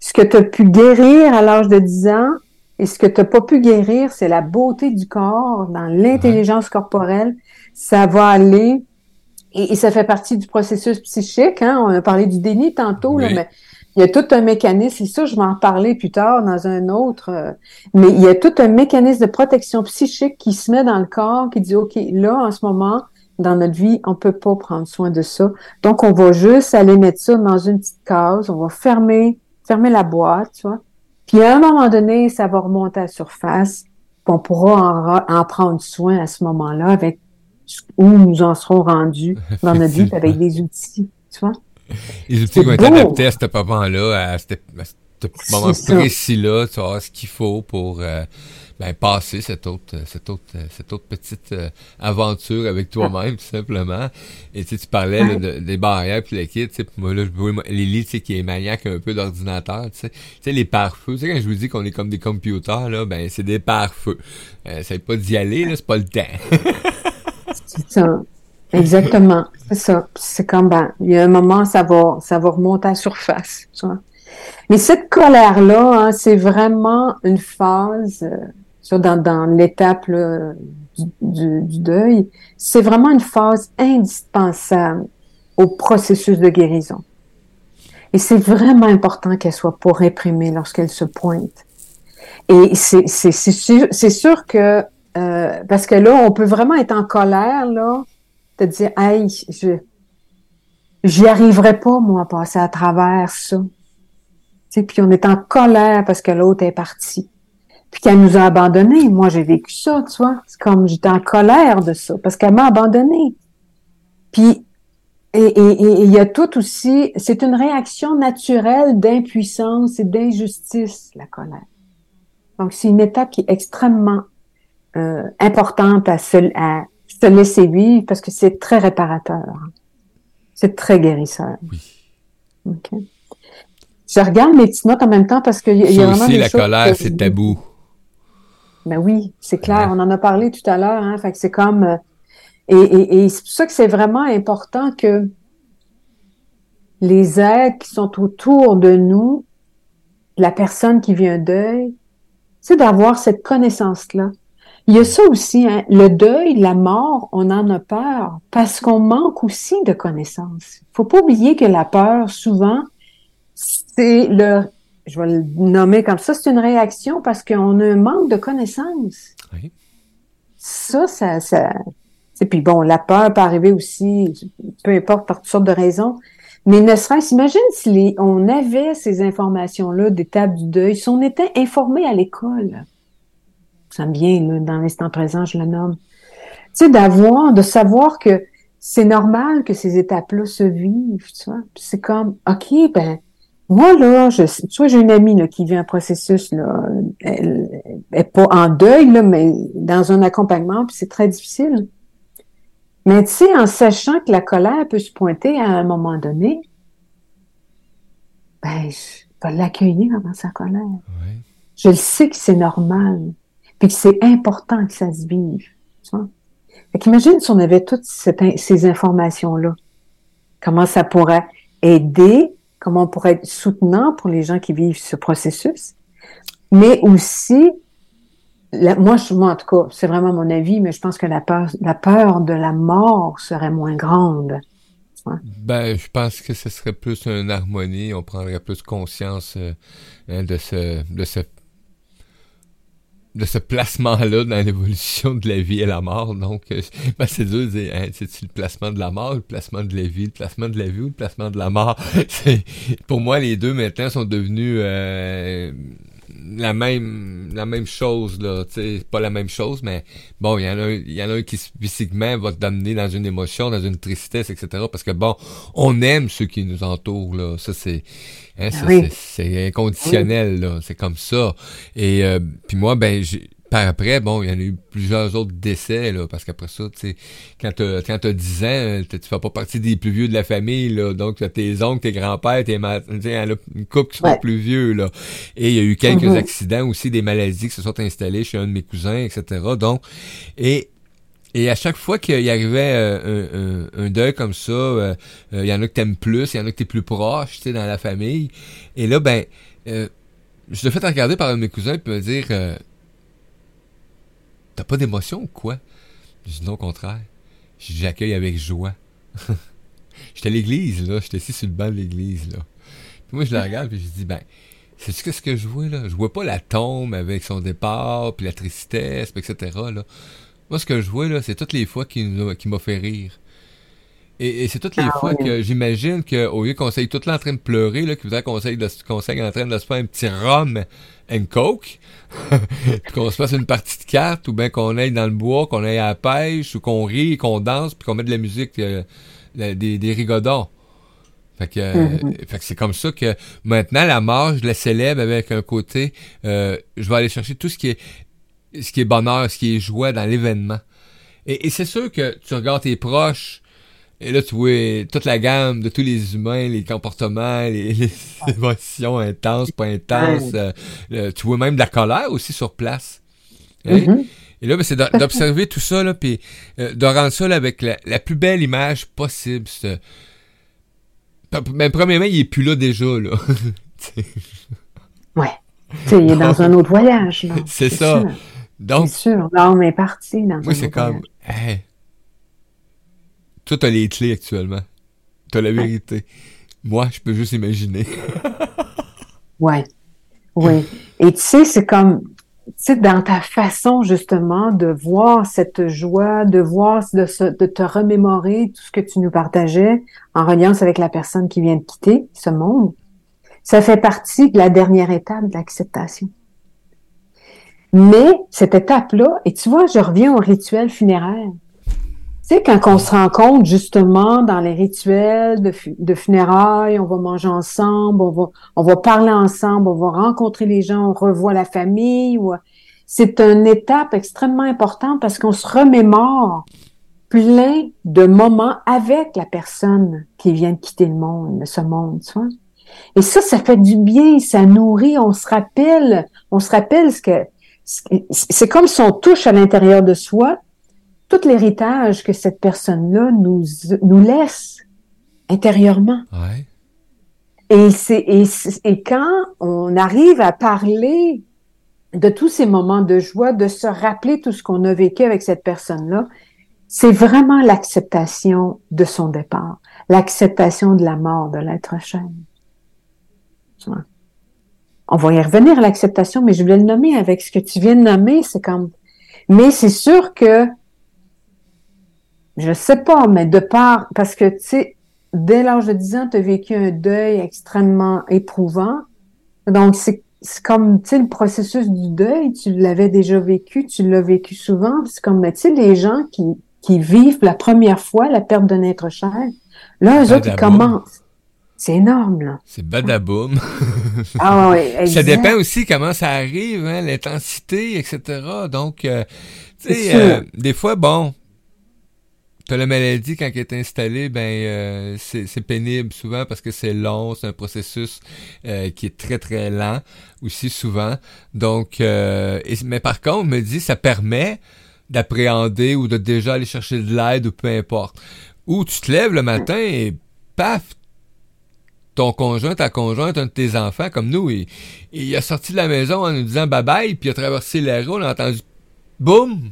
Ce que tu as pu guérir à l'âge de 10 ans, et ce que tu n'as pas pu guérir, c'est la beauté du corps, dans l'intelligence corporelle. Ça va aller, et, ça fait partie du processus psychique. Hein? On a parlé du déni tantôt, mais il y a tout un mécanisme, et ça, je vais en parler plus tard dans un autre, euh, mais il y a tout un mécanisme de protection psychique qui se met dans le corps, qui dit, OK, là, en ce moment, dans notre vie, on peut pas prendre soin de ça. Donc, on va juste aller mettre ça dans une petite case, on va fermer, fermer la boîte, tu vois. Puis à un moment donné, ça va remonter à la surface. Puis on pourra en, prendre soin à ce moment-là avec où nous en serons rendus *laughs* dans notre vie avec des outils, tu vois. Les outils vont être adaptés à ce moment-là, à ce, moment précis-là, tu vois, ce qu'il faut pour euh, ben, passer cette autre, cette autre, cette autre petite euh, aventure avec toi-même, tout simplement. Et tu parlais des barrières puis les kits, tu sais, moi là, je vois Lily, tu sais, qui est maniaque un peu d'ordinateur, tu sais. Tu sais, les pare-feux, tu sais, quand je vous dis qu'on est comme des computers, là, ben, c'est des pare-feux. Euh, c'est pas d'y aller, là, c'est pas le temps. *laughs* c'est ça. Exactement. C'est ça. C'est comme, ben, il y a un moment, ça va, ça va remonter à la surface, tu vois. Mais cette colère-là, hein, c'est vraiment une phase, euh, dans, l'étape du, deuil, c'est vraiment une phase indispensable au processus de guérison. Et c'est vraiment important qu'elle soit pas réprimée lorsqu'elle se pointe. Et c'est sûr, sûr que euh, parce que là, on peut vraiment être en colère là, te dire, hey, je j'y arriverai pas moi à passer à travers ça. Puis on est en colère parce que l'autre est parti puis qu'elle nous a abandonnés. Moi, j'ai vécu ça, tu vois. C'est comme j'étais en colère de ça, parce qu'elle m'a abandonné. Puis, et il y a tout aussi, c'est une réaction naturelle d'impuissance et d'injustice, la colère. Donc, c'est une étape qui est extrêmement euh, importante à se, à se laisser vivre parce que c'est très réparateur. C'est très guérisseur. Oui. OK. Je regarde mes petites notes en même temps parce qu'il y, y, a vraiment aussi, la colère, c'est tabou. Ben oui, c'est clair. On en a parlé tout à l'heure. Hein, fait que c'est comme euh, et, et, c'est pour ça que c'est vraiment important que les aides qui sont autour de nous, la personne qui vit un deuil, c'est d'avoir cette connaissance-là. Il y a ça aussi, hein, le deuil, la mort, on en a peur parce qu'on manque aussi de connaissances. Faut pas oublier que la peur, souvent, c'est le, je vais le nommer comme ça, c'est une réaction parce qu'on a un manque de connaissances. Oui. Ça, ça, ça, et puis bon, la peur peut arriver aussi, peu importe, par toutes sortes de raisons. Mais ne serait-ce, imagine si les, on avait ces informations-là des tables du deuil, si on était informé à l'école. Ça me vient, là, dans l'instant présent, je le nomme. Tu sais, d'avoir, de savoir que c'est normal que ces étapes-là se vivent, tu vois. C'est comme, OK, ben, moi, là, je, tu vois, j'ai une amie, là, qui vit un processus, là, elle, elle est pas en deuil, là, mais dans un accompagnement, puis c'est très difficile. Mais tu sais, en sachant que la colère peut se pointer à un moment donné, ben, je vais l'accueillir dans sa colère. Je le sais que c'est normal, puis que c'est important que ça se vive. Tu? Fait qu'imagine si on avait toutes ces informations-là. Comment ça pourrait aider, comment on pourrait être soutenant pour les gens qui vivent ce processus, mais aussi moi, je, en tout cas, c'est vraiment mon avis, mais je pense que la peur, peur de la mort serait moins grande. Ben, je pense que ce serait plus une harmonie. On prendrait plus conscience euh, hein, de ce, de ce, de ce placement-là dans l'évolution de la vie et la mort. Donc, euh, *laughs* ben, c'est dur hein, c'est le placement de la mort, le placement de la vie, le placement de la vie ou le placement de la mort? *laughs* pour moi, les deux maintenant sont devenus euh, la même la même chose là sais pas la même chose mais bon il y en a il y en a un qui physiquement va t'amener dans une émotion dans une tristesse etc parce que bon on aime ceux qui nous entourent là ça c'est hein, oui. c'est inconditionnel oui. là c'est comme ça et euh, puis moi ben j'ai par après, bon, il y en a eu plusieurs autres décès, là, parce qu'après ça, tu sais, quand t'as, quand t'as 10 ans, tu fais pas partie des plus vieux de la famille, là, donc t'as tes oncles, tes grands-pères, tes ma... il y en a une couple qui sont ouais. plus vieux, là. Et il y a eu quelques mm -hmm. accidents aussi, des maladies qui se sont installées chez un de mes cousins, etc. Donc, et et à chaque fois qu'il y arrivait euh, un, un, un, deuil comme ça, euh, il y en a que t'aimes plus, il y en a que t'es plus proche, tu sais, dans la famille. Et là, ben, euh, je l'ai fait regarder par un de mes cousins puis me dire T'as pas d'émotion ou quoi? Je dis non, au contraire. J'accueille avec joie. *laughs* j'étais à l'église, là. J'étais assis sur le banc de l'église, là. Puis moi, je la *laughs* regarde, puis je dis, ben, c'est ce que ce que je vois, là? Je vois pas la tombe avec son départ, puis la tristesse, puis etc., là. Moi, ce que je vois, là, c'est toutes les fois qui m'a fait rire. Et, et c'est toutes les ah, fois oui. que j'imagine qu'au lieu qu'on soit tout là en train de pleurer, là, qu'il voudrait qu'on soit, en train de se faire un petit rhum and coke, *laughs* puis qu'on se fasse une partie de cartes, ou bien qu'on aille dans le bois, qu'on aille à la pêche, ou qu'on rit, qu'on danse, puis qu'on met de la musique, euh, des, des rigodons. Fait que, mm -hmm. fait que c'est comme ça que maintenant la mort, je la célèbre avec un côté, euh, je vais aller chercher tout ce qui est, ce qui est bonheur, ce qui est joie dans l'événement. Et, et c'est sûr que tu regardes tes proches, et là, tu vois toute la gamme de tous les humains, les comportements, les, les émotions intenses, pas intenses. Euh, tu vois même de la colère aussi sur place. Hein? Mm -hmm. Et là, ben, c'est d'observer tout ça, là, puis euh, de rendre ça là, avec la, la, plus belle image possible. Mais premièrement, il est plus là déjà, là. *laughs* ouais. sais, il est dans un autre voyage. C'est ça. Sûr. Donc. Sûr. L'homme est parti dans Moi, c'est comme. Hey, toi, t'as les clés actuellement. T'as la vérité. Moi, je peux juste imaginer. *laughs* ouais. Oui. Et tu sais, c'est comme, tu sais, dans ta façon, justement, de voir cette joie, de voir, de, se, de te remémorer tout ce que tu nous partageais en reliance avec la personne qui vient de quitter ce monde, ça fait partie de la dernière étape de l'acceptation. Mais cette étape-là, et tu vois, je reviens au rituel funéraire. Sais, quand on se rencontre justement dans les rituels de, funérailles, on va manger ensemble, on va, parler ensemble, on va rencontrer les gens, on revoit la famille. C'est une étape extrêmement importante parce qu'on se remémore plein de moments avec la personne qui vient de quitter le monde, ce monde, tu vois. Et ça, ça fait du bien, ça nourrit, on se rappelle, on se rappelle ce que, c'est comme si on touche à l'intérieur de soi tout l'héritage que cette personne-là nous, nous laisse intérieurement. Ouais. Et, c'est, et, et quand on arrive à parler de tous ces moments de joie, de se rappeler tout ce qu'on a vécu avec cette personne-là, c'est vraiment l'acceptation de son départ, l'acceptation de la mort de l'être cher. On va y revenir à l'acceptation, mais je voulais le nommer avec ce que tu viens de nommer, c'est comme, mais c'est sûr que, je sais pas, mais de part, parce que, tu sais, dès l'âge de 10 ans, tu as vécu un deuil extrêmement éprouvant. Donc, c'est comme, tu sais, le processus du deuil, tu l'avais déjà vécu, tu l'as vécu souvent. C'est comme, tu sais, les gens qui, qui vivent la première fois la perte d'un être cher, là, eux autres, ils commencent. C'est énorme, là. C'est badaboum. *laughs* ah oui, exact. Ça dépend aussi comment ça arrive, hein, l'intensité, etc. Donc, euh, tu sais, euh, des fois, bon, La maladie quand elle est installée, ben euh, c'est pénible souvent parce que c'est long, c'est un processus euh, qui est très très lent aussi souvent. Donc, euh, mais par contre, me dit ça permet d'appréhender ou de déjà aller chercher de l'aide ou peu importe. Ou tu te lèves le matin et paf, ton conjoint, ta conjointe, un de tes enfants comme nous, il, il a sorti de la maison en nous disant bye bye, puis il a traversé la rue, on a entendu boum,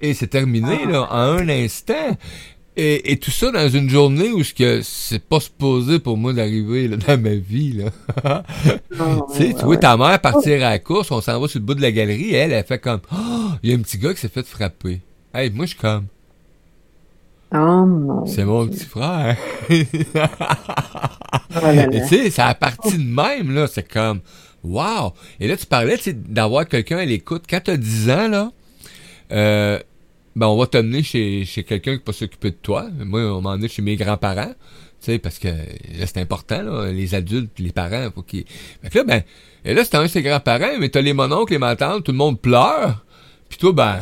et c'est terminé ah. là, en un instant. Et, et, tout ça dans une journée où ce que c'est pas supposé pour moi d'arriver dans ma vie là. Ah, tu sais, tu vois ta mère partir à la course, on s'en va sur le bout de la galerie, elle, elle fait comme oh, il y a un petit gars qui s'est fait frapper. Hey, moi je suis comme Oh, c'est mon petit frère. oh tu sais, c'est à partir de même là, c'est comme wow. Et là tu parlais d'avoir quelqu'un à l'écoute quand tu as 10 ans là euh, ben on va t'amener chez, chez quelqu'un qui va s'occuper de toi. Moi, on m'a emmené chez mes grands-parents. Tu sais, parce que c'est important, là, les adultes, les parents, faut qu'ils. Fait que là, ben, et là, c'est un de ses grands-parents, mais t'as les mononcles, les matantes, tout le monde pleure. Puis toi, ben,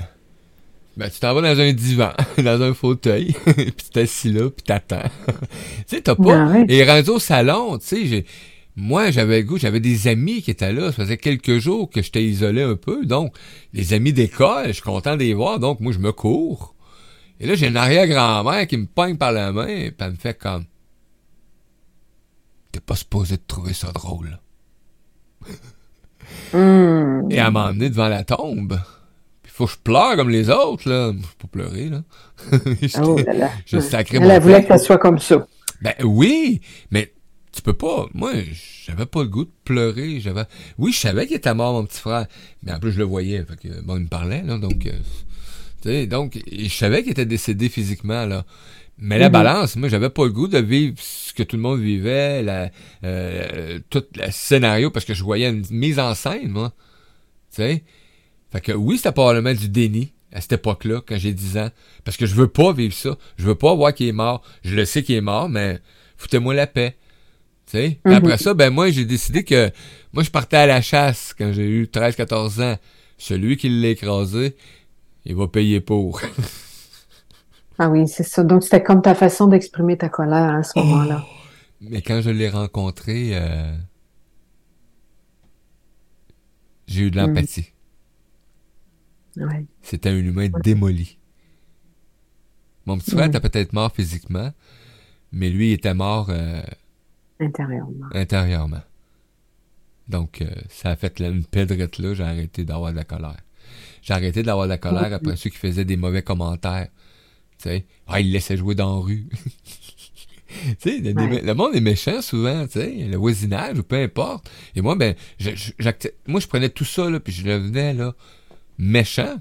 ben, tu t'en vas dans un divan, *laughs* dans un fauteuil, *laughs* puis tu t'assis là, puis t'attends. *laughs* tu sais, t'as pas... Ben et rendu au salon, tu sais, j'ai moi, j'avais le goût, j'avais des amis qui étaient là. Ça faisait quelques jours que j'étais isolé un peu. Donc, les amis d'école, je suis content de les voir. Donc, moi, je me cours. Et là, j'ai une arrière-grand-mère qui me pogne par la main et elle me fait comme... T'es pas supposé de trouver ça drôle. *laughs* Hmm. Et elle m'a emmené devant la tombe. Puis faut que je pleure comme les autres, là. Je peux pas pleurer, là. *laughs* oh là là. Je sacré Elle voulait que ça soit comme ça. Ben oui, mais tu peux pas. Moi, j'avais pas le goût de pleurer. J'avais. Oui, je savais qu'il était mort, mon petit frère. Mais en plus, je le voyais. Fait que, bon, il me parlait, là. Donc, euh, tu sais, donc, je savais qu'il était décédé physiquement, là. Mais la mhm. balance, moi, j'avais pas le goût de vivre ce que tout le monde vivait, la, euh, tout le scénario, parce que je voyais une mise en scène, moi. Tu sais? Fait que oui, c'était probablement du déni à cette époque-là, quand j'ai 10 ans. Parce que je veux pas vivre ça. Je veux pas voir qu'il est mort. Je le sais qu'il est mort, mais foutez-moi la paix. Tu mhm. Après ça, ben moi, j'ai décidé que moi, je partais à la chasse quand j'ai eu 13-14 ans. Celui qui l'a écrasé, il va payer pour. *laughs* ah oui, c'est ça. Donc, c'était comme ta façon d'exprimer ta colère à ce moment-là. Oh! Mais quand je l'ai rencontré, euh, j'ai eu de mhm. l'empathie. C'était un humain démoli. Mon petit frère était peut-être mort physiquement, mais lui, il était mort euh, Intérieurement. Intérieurement. Donc, euh, ça a fait une pédrette là, j'ai arrêté d'avoir de la colère. J'ai arrêté d'avoir de la colère après ceux qui faisaient des mauvais commentaires. Tu sais, ah, ils laissaient jouer dans la rue. *laughs* tu sais, le, monde est méchant souvent, tu sais, le voisinage ou peu importe. Et moi, ben, je, moi, je prenais tout ça, là, puis je devenais, là, méchant.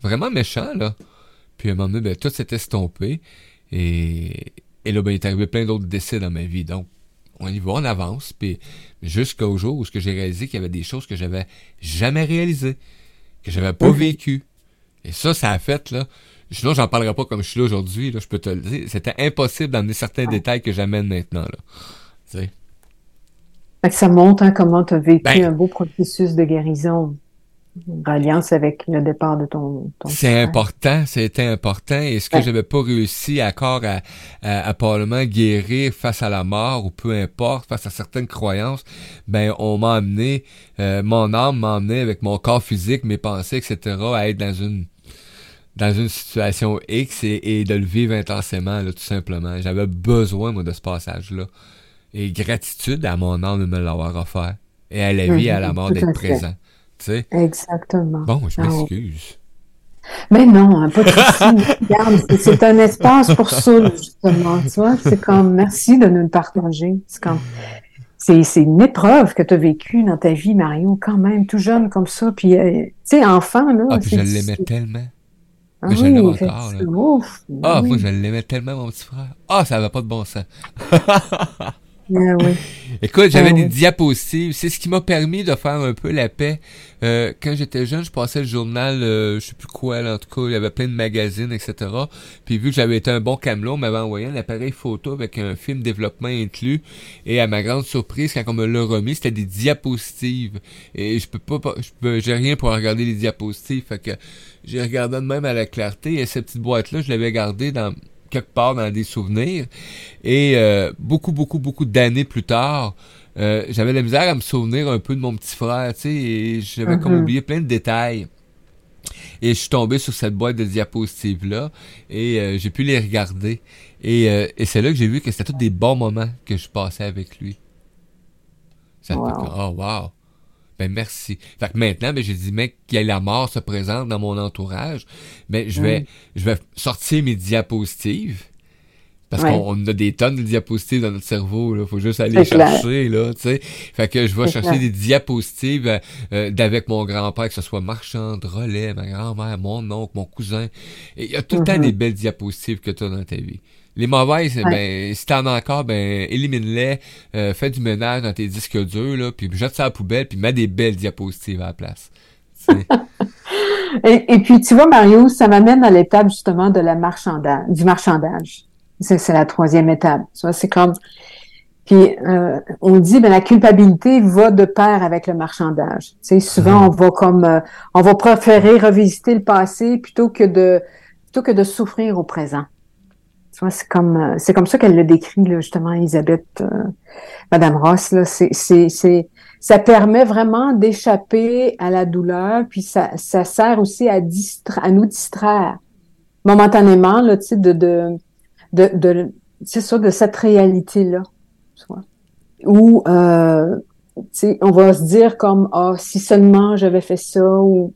Vraiment méchant, là. Puis à un moment donné, ben, tout s'est estompé. Et, et là, ben, il est arrivé plein d'autres décès dans ma vie. Donc, on y va, on avance, puis jusqu'au jour où j'ai réalisé qu'il y avait des choses que j'avais jamais réalisées, que j'avais pas vécues. Et ça, ça a fait, là, sinon j'en parlerai pas comme je suis là aujourd'hui, là, je peux te le dire, c'était impossible d'amener certains détails que j'amène maintenant, là. Tu sais. ça montre hein, comment tu as vécu ben un beau processus de guérison alliance avec le départ de ton, ton C'est important, c'était important. Et ce que j'avais pas réussi encore à, à, à, probablement guérir face à la mort ou peu importe, face à certaines croyances, ben on m'a amené, euh, mon âme m'a amené avec mon corps physique, mes pensées, etc., à être dans une dans une situation X et, de le vivre intensément, là, tout simplement. J'avais besoin, moi, de ce passage-là. Et gratitude à mon âme de me l'avoir offert. Et à la vie, à la mort, d'être présent sais. Exactement. Bon, je Ah, m'excuse. Mais non, hein, pas de souci. *laughs* Regarde, c'est- un espace pour ça, justement. Tu vois, c'est comme merci de nous le partager. C'est comme c'est c'est une épreuve que tu as vécue dans ta vie, Mario, quand même, tout jeune comme ça. Puis, euh, tu sais, enfant, là. Ah, puis je l'aimais tellement. Ah mais je oui, encore, là. ouf, Ah, oui, moi, je l'aimais tellement, mon petit frère. Ah, ça avait pas de bon sens. *laughs* ah oui. Écoute, j'avais Ah des diapositives. C'est ce qui m'a permis de faire un peu la paix. Euh, quand j'étais jeune, je passais le journal, euh, je sais plus quoi, là, en tout cas, il y avait plein de magazines, etc. Puis vu que j'avais été un bon camelot, on m'avait envoyé un appareil photo avec un film développement inclus. Et à ma grande surprise, quand on me l'a remis, c'était des diapositives. Et je peux pas, pas- je peux, j'ai rien pour regarder les diapositives. Fait que j'ai regardé de même à la clarté. Et cette petite boîte-là, je l'avais gardée dans quelque part dans des souvenirs. Et euh, beaucoup, beaucoup, beaucoup d'années plus tard, euh, j'avais la misère à me souvenir un peu de mon petit frère, tu sais, et j'avais comme Mhm. oublié plein de détails. Et je suis tombé sur cette boîte de diapositives-là, et euh, j'ai pu les regarder. Et, euh, et c'est là que j'ai vu que c'était tous des bons moments que je passais avec lui. Ça Wow. oh wow. Ben merci. Fait que maintenant, ben j'ai dit, mec, qu'il la mort se présente dans mon entourage, ben je vais, Mm. je vais sortir mes diapositives. Parce Ouais. qu'on on a des tonnes de diapositives dans notre cerveau, là. Faut juste aller clair. chercher, là, tu sais. Fait que je vais chercher clair. des diapositives euh, euh, d'avec mon grand-père, que ce soit Marchand, Relais, ma grand-mère, mon oncle, mon cousin. Il y a tout le temps Mhm. des belles diapositives que tu as dans ta vie. Les mauvaises, Ouais. ben, si t'en as encore, ben, élimine-les, euh, fais du ménage dans tes disques durs, là, puis jette ça à la poubelle, puis mets des belles diapositives à la place. *laughs* Et, et puis, tu vois, Mario, ça m'amène à l'étape justement de la marchandage, du marchandage. C'est la troisième étape. Tu vois, c'est comme. Puis, euh, on dit, ben, la culpabilité va de pair avec le marchandage. Tu sais, souvent, on va comme, euh, on va préférer revisiter le passé plutôt que de, plutôt que de souffrir au présent. Tu vois, c'est comme, euh, c'est comme ça qu'elle le décrit, là, justement, Elisabeth, euh, Madame Ross, là. C'est, c'est, c'est, ça permet vraiment d'échapper à la douleur, puis ça, ça sert aussi à, distra- à nous distraire momentanément, là, tu sais, de, de, de, de c'est ça, de cette réalité-là, tu vois. Où, euh, tu sais, on va se dire comme, ah, si seulement j'avais fait ça, ou,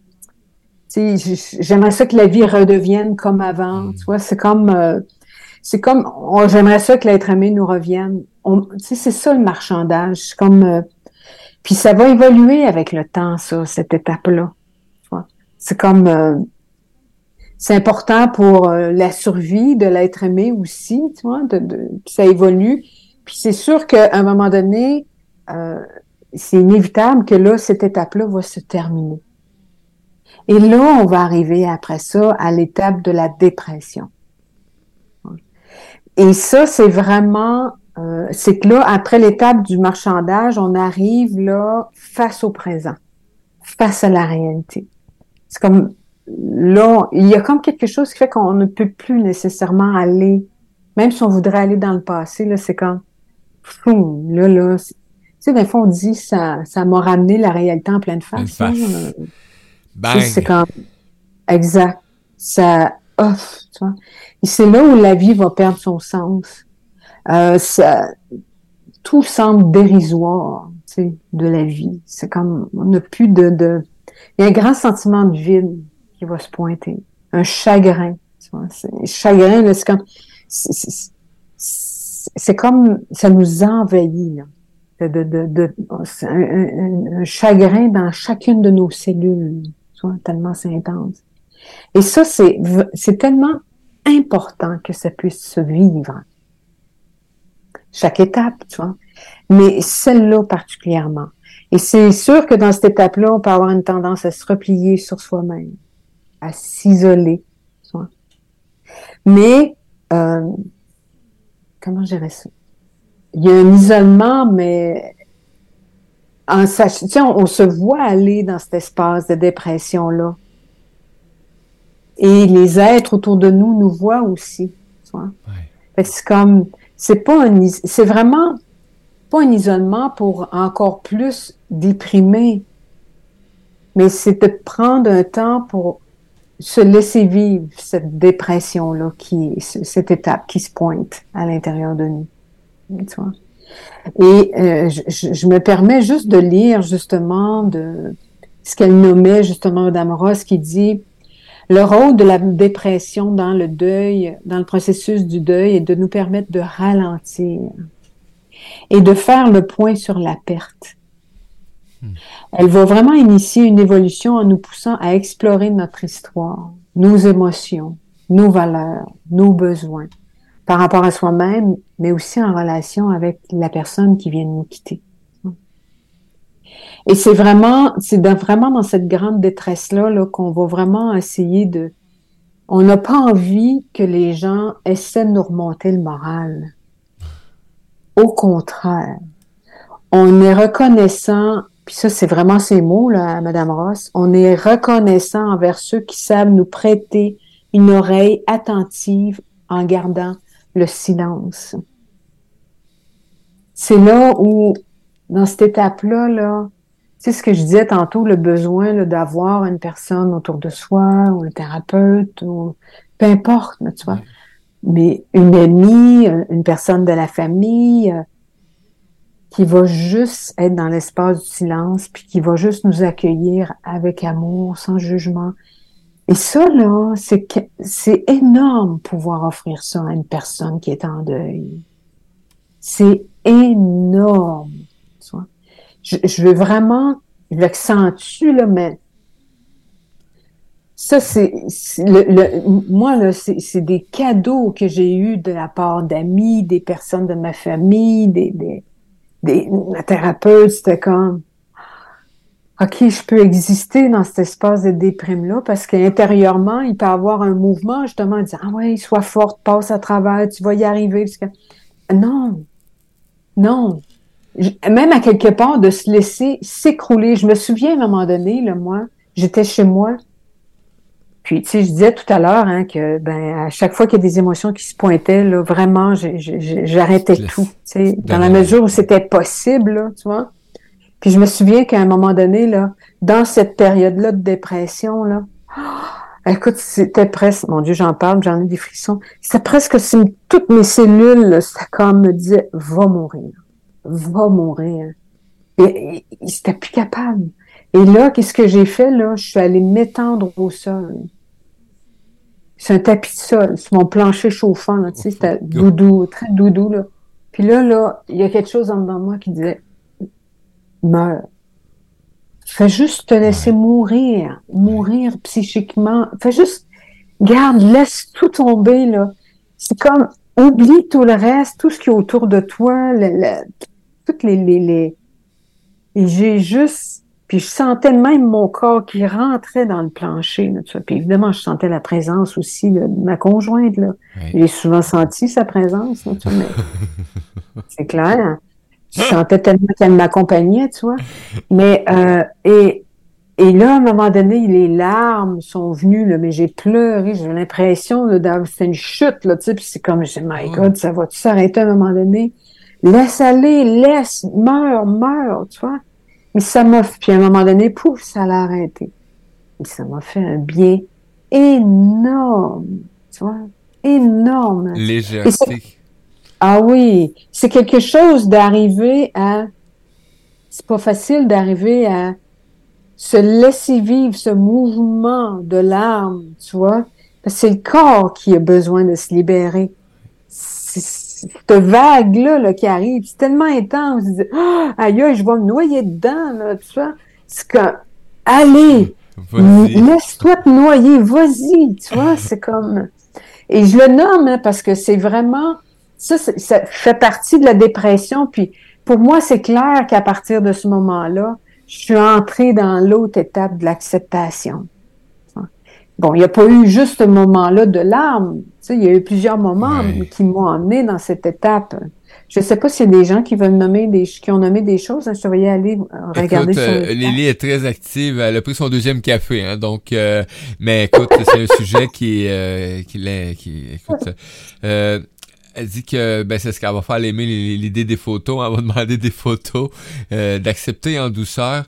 tu sais, j'aimerais ça que la vie redevienne comme avant, tu vois, c'est comme, euh, c'est comme, j'aimerais ça que l'être aimé nous revienne. C'est ça le marchandage, c'est comme, euh, puis ça va évoluer avec le temps, ça, cette étape-là. C'est comme, euh, c'est important pour euh, la survie de l'être aimé aussi, tu vois, de, de- ça évolue. Puis c'est sûr qu'à un moment donné, euh, c'est inévitable que là, cette étape-là va se terminer. Et là, on va arriver après ça à l'étape de la dépression. Et ça, c'est vraiment, euh, c'est que là, après l'étape du marchandage, on arrive là face au présent, face à la réalité. C'est comme là, il y a comme quelque chose qui fait qu'on ne peut plus nécessairement aller, même si on voudrait aller dans le passé, là, c'est comme, fou, là, là, tu sais, des fois, on dit, ça, ça m'a ramené la réalité en pleine face. Hein, face. sais, C'est comme, exact. Ça, off, tu vois. Et c'est là où la vie va perdre son sens. Euh, ça, tout semble dérisoire, tu sais, de la vie. C'est comme, on n'a plus de, de, il y a un grand sentiment de vide qui va se pointer. Un chagrin, tu vois. C'est, chagrin, là, c'est comme, c'est, c'est- c'est- comme, ça nous envahit, là. De, de, de, de- un, un- un chagrin dans chacune de nos cellules, tu vois, tellement c'est intense. Et ça, c'est, tellement important que ça puisse se vivre. Chaque étape, tu vois. Mais celle-là particulièrement. Et c'est sûr que dans cette étape-là, on peut avoir une tendance à se replier sur soi-même, à s'isoler. Mais, euh, comment je dirais ça? Il y a un isolement, mais en sach- tu sais, on, on se voit aller dans cet espace de dépression-là. Et les êtres autour de nous nous voient aussi. Tu vois? Ouais. C'est comme, c'est pas un, c'est vraiment pas un isolement pour encore plus déprimer, mais c'est de prendre un temps pour se laisser vivre cette dépression-là, qui, c- cette étape qui se pointe à l'intérieur de nous. Tu vois? Et euh, je, je- je me permets juste de lire justement de ce qu'elle nommait justement Madame Ross, qui dit le rôle de la dépression dans le deuil, dans le processus du deuil, est de nous permettre de ralentir et de faire le point sur la perte. Hmm. Elle va vraiment initier une évolution en nous poussant à explorer notre histoire, nos émotions, nos valeurs, nos besoins, par rapport à soi-même, mais aussi en relation avec la personne qui vient de nous quitter. Et c'est vraiment, c'est vraiment dans cette grande détresse-là -là, qu'on va vraiment essayer de... On n'a pas envie que les gens essaient de nous remonter le moral. Au contraire, on est reconnaissant, puis ça c'est vraiment ces mots là, Madame Ross, on est reconnaissant envers ceux qui savent nous prêter une oreille attentive en gardant le silence. C'est là où, dans cette étape-là, là, c'est ce que je disais tantôt, le besoin d'avoir une personne autour de soi, ou un thérapeute, ou peu importe, tu vois. Mais une amie, une personne de la famille, euh, qui va juste être dans l'espace du silence, puis qui va juste nous accueillir avec amour, sans jugement. Et ça, là, c'est, c'est énorme pouvoir offrir ça à une personne qui est en deuil. C'est énorme je, veux vraiment l'accentue, là, mais ça, c'est, le, moi, là, c'est des cadeaux que j'ai eus de la part d'amis, des personnes de ma famille, des, des, des thérapeutes. C'était comme, OK, je peux exister dans cet espace de déprime-là parce qu'intérieurement, il peut y avoir un mouvement, justement, dire, ah ouais, sois forte, passe à travers, tu vas y arriver. Non, non, même à quelque part, de se laisser s'écrouler. Je me souviens à un moment donné, là, moi, j'étais chez moi. Puis, tu sais, je disais tout à l'heure hein, que, ben, à chaque fois qu'il y a des émotions qui se pointaient, là, vraiment, j'arrêtais tout. Tu sais, dans la mesure où c'était possible, là, tu vois. Puis, je me souviens qu'à un moment donné, là, dans cette période-là de dépression, là, *gasps* écoute, c'était presque, mon Dieu, j'en parle, j'en ai des frissons. C'était presque si toutes mes cellules, c'était comme me disait, va mourir va mourir. Et, il n'était plus capable. Et là, qu'est-ce que j'ai fait, là? Je suis allée m'étendre au sol. C'est un tapis de sol, c'est mon plancher chauffant, tu sais, c'était doudou, très doudou, là. Puis là, là, il y a quelque chose en dedans de moi qui disait, meurs. Fais juste te laisser mourir, mourir psychiquement. Fais juste, garde, laisse tout tomber, là. C'est comme, oublie tout le reste, tout ce qui est autour de toi, le, toutes les, les, les... et j'ai juste puis je sentais même mon corps qui rentrait dans le plancher. Là, Puis évidemment, je sentais la présence aussi de ma conjointe. Là. J'ai souvent senti sa présence. Là, tu mais... *laughs* C'est clair. Je sentais tellement qu'elle m'accompagnait, tu vois. Mais euh, et, et là, à un moment donné, les larmes sont venues, là, mais j'ai pleuré. J'ai l'impression d'avoir fait une chute, là, tu sais. Puis c'est comme, je my God, ça va-tu s'arrêter à un moment donné? Laisse aller, laisse, meurs, meurs, tu vois. Mais ça m'a puis à un moment donné, pouf, ça l'a arrêté. Et ça m'a fait un bien énorme, tu vois, énorme. Légèreté. Ah oui, c'est quelque chose d'arriver à, c'est pas facile d'arriver à se laisser vivre ce mouvement de l'âme, tu vois, parce que c'est le corps qui a besoin de se libérer cette vague-là là, qui arrive, c'est tellement intense. Dis, oh, aïe, je vais me noyer dedans, là, tu vois. C'est comme, allez, laisse-toi te noyer, vas-y, tu vois, *laughs* c'est comme... Et je le nomme hein, parce que c'est vraiment... Ça, ça fait partie de la dépression, puis pour moi, c'est clair qu'à partir de ce moment-là, je suis entrée dans l'autre étape de l'acceptation. Bon, il n'y a pas eu juste ce moment-là de larmes. Sais, il y a eu plusieurs moments qui m'ont emmené dans cette étape. Je ne sais pas s'il y a des gens qui veulent nommer des qui ont nommé des choses. Hein, je vais aller euh, regarder écoute, euh, Lily est très active. Elle a pris son deuxième café, hein, donc. Euh, mais écoute, c'est un sujet qui, euh, qui, qui, écoute. Euh, elle dit que ben c'est ce qu'elle va faire aimer l'idée des photos. Elle va *laughs* demander des photos, d'accepter en douceur.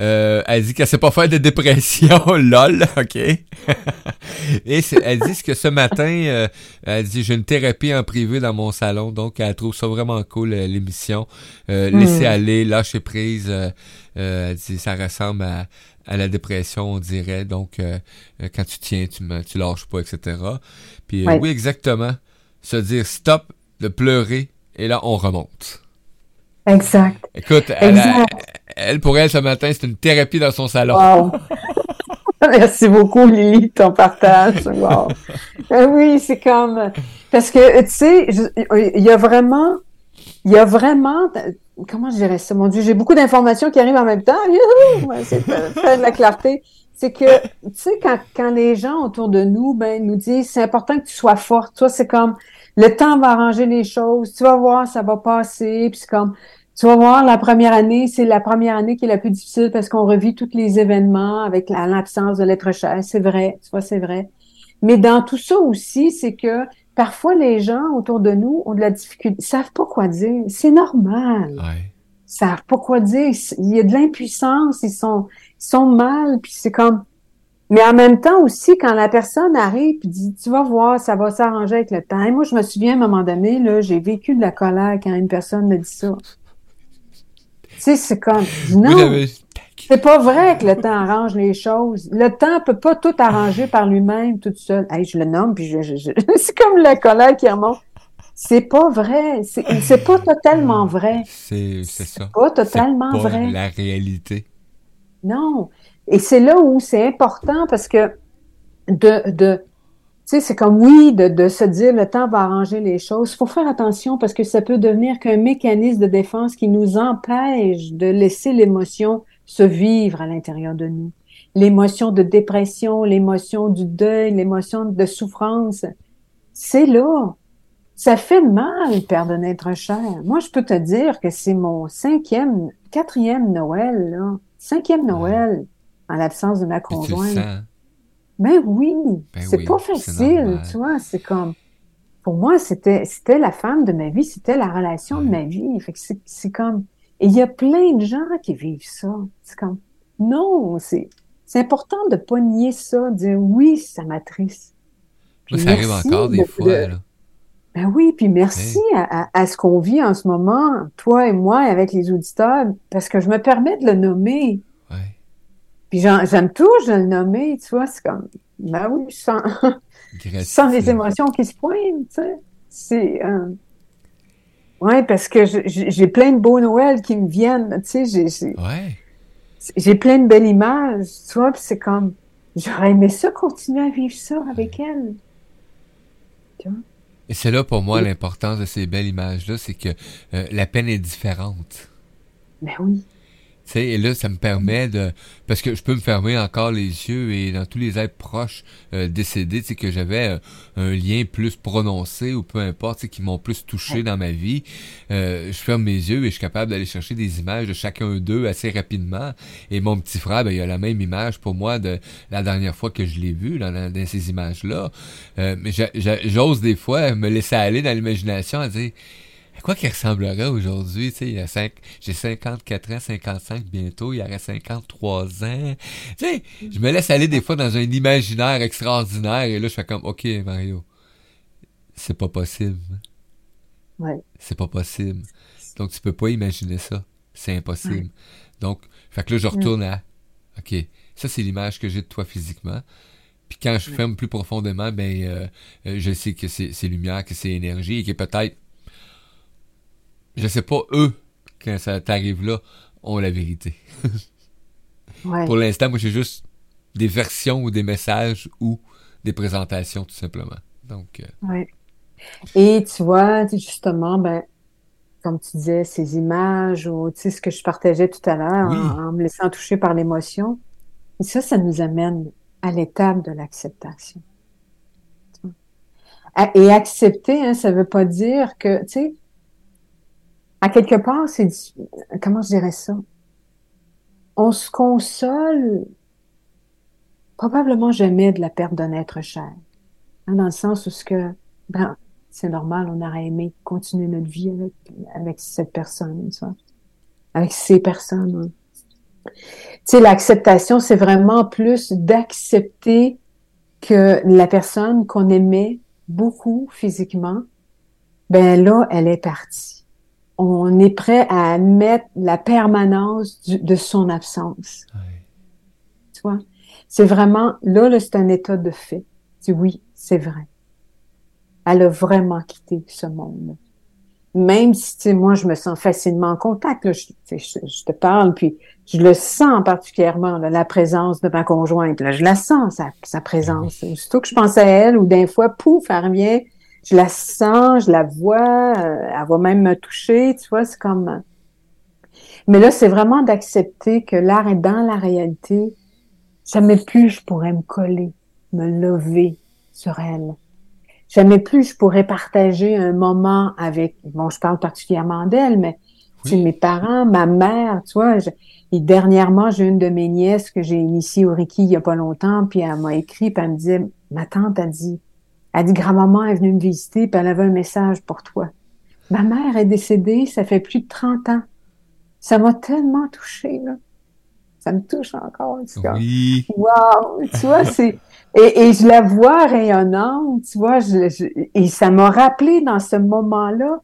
Euh, elle dit qu'elle sait pas faire de dépression, *laughs* lol, ok. *laughs* Et elle dit que ce matin, euh, elle dit j'ai une thérapie en privé dans mon salon, donc elle trouve ça vraiment cool euh, l'émission. Euh, Laisser hmm. aller, lâcher prise. elle dit ça ressemble à, à la dépression, on dirait. Donc, euh, euh, quand tu tiens, tu, me, tu lâches pas, etc. Puis euh, Ouais. oui, exactement. Se dire stop, de pleurer, et là, on remonte. Exact. Écoute, Exact. elle, elle, pour elle, ce matin, c'est une thérapie dans son salon. *laughs* Merci beaucoup, Lily, de ton partage. Euh, oui, c'est comme parce que tu sais, il y a vraiment, il y a vraiment, comment je dirais ça, mon Dieu, j'ai beaucoup d'informations qui arrivent en même temps. C'est de la clarté. C'est que, tu sais, quand, quand les gens autour de nous, ben, nous disent, c'est important que tu sois forte. Toi, c'est comme, le temps va arranger les choses. Tu vas voir, ça va passer. Puis c'est comme, tu vas voir, la première année, c'est la première année qui est la plus difficile parce qu'on revit tous les événements avec la- l'absence de l'être cher. C'est vrai, tu vois, c'est vrai. Mais dans tout ça aussi, c'est que parfois les gens autour de nous ont de la difficulté, ils savent pas quoi dire. C'est normal. Ouais. Ils savent pas quoi dire. Il y a de l'impuissance, ils sont, ils sont mal, puis c'est comme. Mais en même temps aussi, quand la personne arrive et dit, tu vas voir, ça va s'arranger avec le temps. Et moi, je me souviens à un moment donné, là, j'ai vécu de la colère quand une personne me dit ça. Sais, c'est comme, non, avez- c'est pas vrai que le temps arrange les choses. Le temps peut pas tout arranger par lui-même, tout seul. Hey, je le nomme, puis je, je- je- *laughs* c'est comme la colère qui remonte. C'est pas vrai. C'est pas totalement vrai. C'est ça. Pas totalement pas vrai. la réalité. Non. Et c'est là où c'est important parce que de, de sais, c'est comme oui, de, de se dire le temps va arranger les choses. Il faut faire attention parce que ça peut devenir qu'un mécanisme de défense qui nous empêche de laisser l'émotion se vivre à l'intérieur de nous. L'émotion de dépression, l'émotion du deuil, l'émotion de souffrance. C'est là. Ça fait mal perdre un être cher. Moi, je peux te dire que c'est mon cinquième, quatrième Noël, là. Cinquième Noël en l'absence de ma conjointe. Ben oui, Ben c'est oui, pas facile, tu vois, c'est comme pour moi c'était c'était la femme de ma vie, c'était la relation de ma vie. Fait que c'est c'est comme et il y a plein de gens qui vivent ça. C'est comme non, c'est c'est important de pas nier ça, de dire oui, ça m'attriste. Moi, ça arrive encore des de- fois. de- là. ben oui, puis merci à ce qu'on vit en ce moment, toi et moi, avec les auditeurs, parce que je me permets de le nommer. Puis j'en- j'aime toujours de le nommer, tu vois, c'est comme, ben oui, je sens, je sens les émotions qui se pointent, tu sais. C'est, euh... ouais, parce que je- je- j'ai plein de beaux Noëls qui me viennent, tu sais, j'ai- j'ai Ouais. j'ai plein de belles images, tu vois, puis c'est comme, j'aurais aimé ça continuer à vivre ça avec elle. Et c'est là pour moi l'importance de ces belles images-là, c'est que euh, la peine est différente. Ben oui. Et là, ça me permet de... Parce que je peux me fermer encore les yeux et dans tous les êtres proches euh, décédés, tu sais, que j'avais euh, un lien plus prononcé ou peu importe, qui m'ont plus touché dans ma vie, euh, je ferme mes yeux et je suis capable d'aller chercher des images de chacun d'eux assez rapidement. Et mon petit frère, ben, il a la même image pour moi de la dernière fois que je l'ai vu dans, dans- ces images-là. Euh, mais j'ose des fois me laisser aller dans l'imagination à dire... À quoi qu'il ressemblerait aujourd'hui, tu sais, il y a cinq, j'ai 54 ans, 55 bientôt, il y aurait 53 ans. Tu sais, je me laisse aller des fois dans un imaginaire extraordinaire et là, je fais comme, OK, Mario, c'est pas possible. Ouais. C'est pas possible. Donc, tu peux pas imaginer ça. C'est impossible. Donc, fait que là, je retourne à, OK, ça, c'est l'image que j'ai de toi physiquement. Puis quand je ferme plus profondément, ben, euh, euh, je sais que c'est lumière, que c'est énergie et que peut-être je sais pas, eux, quand ça t'arrive là, ont la vérité. *laughs* Ouais. Pour l'instant, moi, j'ai juste des versions ou des messages ou des présentations, tout simplement. Donc, euh, Ouais. Et tu vois, justement, ben, comme tu disais, ces images ou tu sais, ce que je partageais tout à l'heure Oui. en, en me laissant toucher par l'émotion. Et ça, ça nous amène à l'étape de l'acceptation. Et accepter, hein, ça veut pas dire que, tu sais, à quelque part, c'est, comment je dirais ça? On se console probablement jamais de la perte d'un être cher. Hein, dans le sens où ce que, ben, c'est normal, on aurait aimé continuer notre vie avec, avec cette personne, vois, avec ces personnes. hein. Tu sais, l'acceptation, c'est vraiment plus d'accepter que la personne qu'on aimait beaucoup physiquement, ben là, elle est partie. On est prêt à admettre la permanence du- de son absence. tu vois? C'est vraiment, là, là c'est un état de fait. Tu dis, oui, c'est vrai. Elle a vraiment quitté ce monde. Même si, tu sais, moi, je me sens facilement en contact, là, je, je, te parle, puis je le sens particulièrement, la présence de ma conjointe. Là, je la sens, sa, sa présence. Surtout que je pense à elle, ou d'un fois, pouf, elle revient, je la sens, je la vois, euh, elle va même me toucher, tu vois, c'est comme... Mais là, c'est vraiment d'accepter que l'art est dans la réalité. Jamais plus je pourrais me coller, me lever sur elle. Jamais plus je pourrais partager un moment avec, bon, je parle particulièrement d'elle, mais c'est mes parents, ma mère, tu vois. et dernièrement, j'ai une de mes nièces que j'ai initiée au Reiki il y a pas longtemps, puis elle m'a écrit, puis elle me disait, ma tante a dit, elle dit, grand-maman est venue me visiter, puis elle avait un message pour toi. Ma mère est décédée, ça fait plus de 30 ans. Ça m'a tellement touchée, là. Ça me touche encore, tu vois. Oui. Wow! Tu vois, *laughs* c'est... Et, et, je la vois rayonnante, tu vois, je, et ça m'a rappelé dans ce moment-là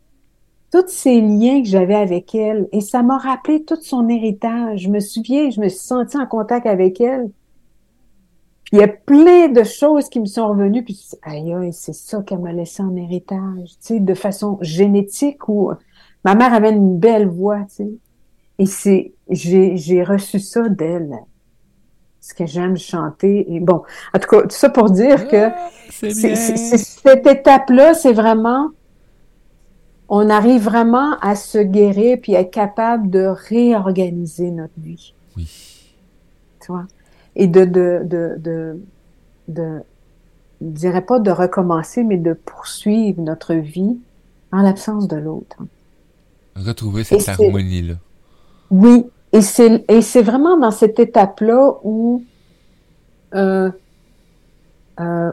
tous ces liens que j'avais avec elle. Et ça m'a rappelé tout son héritage. Je me souviens, je me suis sentie en contact avec elle il y a plein de choses qui me sont revenues, puis aïe, aïe, c'est ça qu'elle m'a laissé en héritage, tu sais, de façon génétique ou ma mère avait une belle voix, tu sais. Et c'est, j'ai, j'ai reçu ça d'elle. Ce que j'aime chanter. Et bon, en tout cas, tout ça pour dire que Ah, cette étape-là, c'est vraiment, on arrive vraiment à se guérir puis être capable de réorganiser notre vie Oui. tu vois, et de, de, de, de, de, je dirais pas de recommencer, mais de poursuivre notre vie en l'absence de l'autre. Retrouver cette harmonie-là. Oui, et c'est, et c'est vraiment dans cette étape-là où, euh, euh,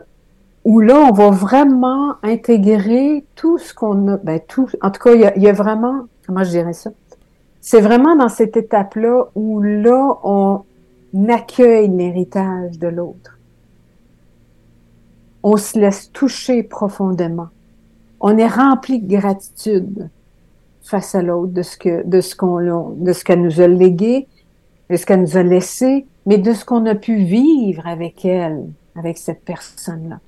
où là, on va vraiment intégrer tout ce qu'on a, ben tout, en tout cas, il y a, il y a vraiment, comment je dirais ça? C'est vraiment dans cette étape-là où là, on accueille l'héritage de l'autre. On se laisse toucher profondément. On est rempli de gratitude face à l'autre, de ce que, de ce qu'on, de ce qu'elle nous a légué, de ce qu'elle nous a laissé, mais de ce qu'on a pu vivre avec elle, avec cette personne-là,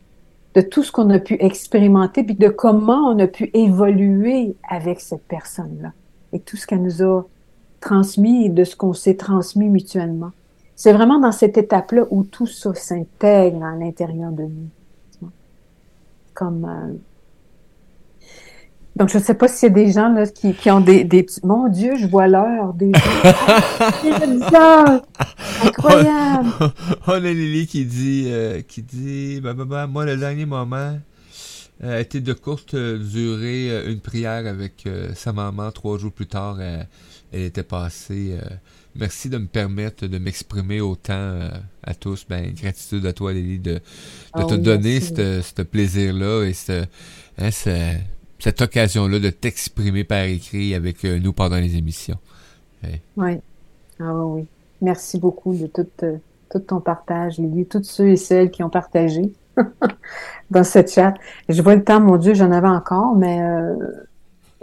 de tout ce qu'on a pu expérimenter, puis de comment on a pu évoluer avec cette personne-là, et tout ce qu'elle nous a transmis de ce qu'on s'est transmis mutuellement. C'est vraiment dans cette étape-là où tout ça s'intègre à l'intérieur de nous. Comme euh, donc, je ne sais pas s'il y a des gens là, qui, qui ont des, des petits... Mon Dieu, je vois l'heure déjà. *laughs* C'est. Incroyable. *laughs* On a Lily qui dit, euh, qui dit, bah, bah, bah, moi, le dernier moment euh, été de courte durée, euh, une prière avec euh, sa maman. Trois jours plus tard, euh, elle était passée. Merci de me permettre de m'exprimer autant euh, à tous. Ben, gratitude à toi, Lily, de, de Ah te oui, donner ce ce plaisir-là et ce, hein, ce- cette occasion-là de t'exprimer par écrit avec euh, nous pendant les émissions. Oui. Ah oui. Merci beaucoup de tout, euh, tout ton partage, Lily, tous ceux et celles qui ont partagé *laughs* dans cette chat. Je vois le temps, mon Dieu, j'en avais encore, mais euh,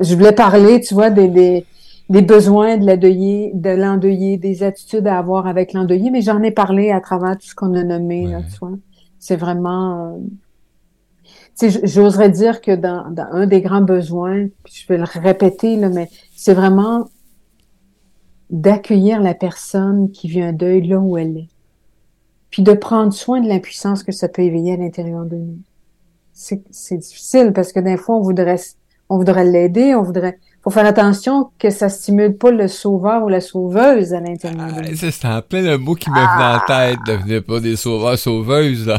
je voulais parler, tu vois, des, des, des besoins de l'endeuillé, de l'endeuillé, des attitudes à avoir avec l'endeuillé, mais j'en ai parlé à travers tout ce qu'on a nommé, là, Ouais. tu vois. C'est vraiment... euh, j'oserais dire que dans, dans un des grands besoins, puis je vais le répéter, là, mais c'est vraiment d'accueillir la personne qui vit un deuil là où elle est. Puis de prendre soin de l'impuissance que ça peut éveiller à l'intérieur de nous. C'est c'est difficile parce que des fois, on voudrait, on voudrait l'aider, on voudrait, faut faire attention que ça stimule pas le sauveur ou la sauveuse à l'intérieur de Ah, c'était en plein le mot qui me venait en tête. Devenez pas des sauveurs sauveuses, là.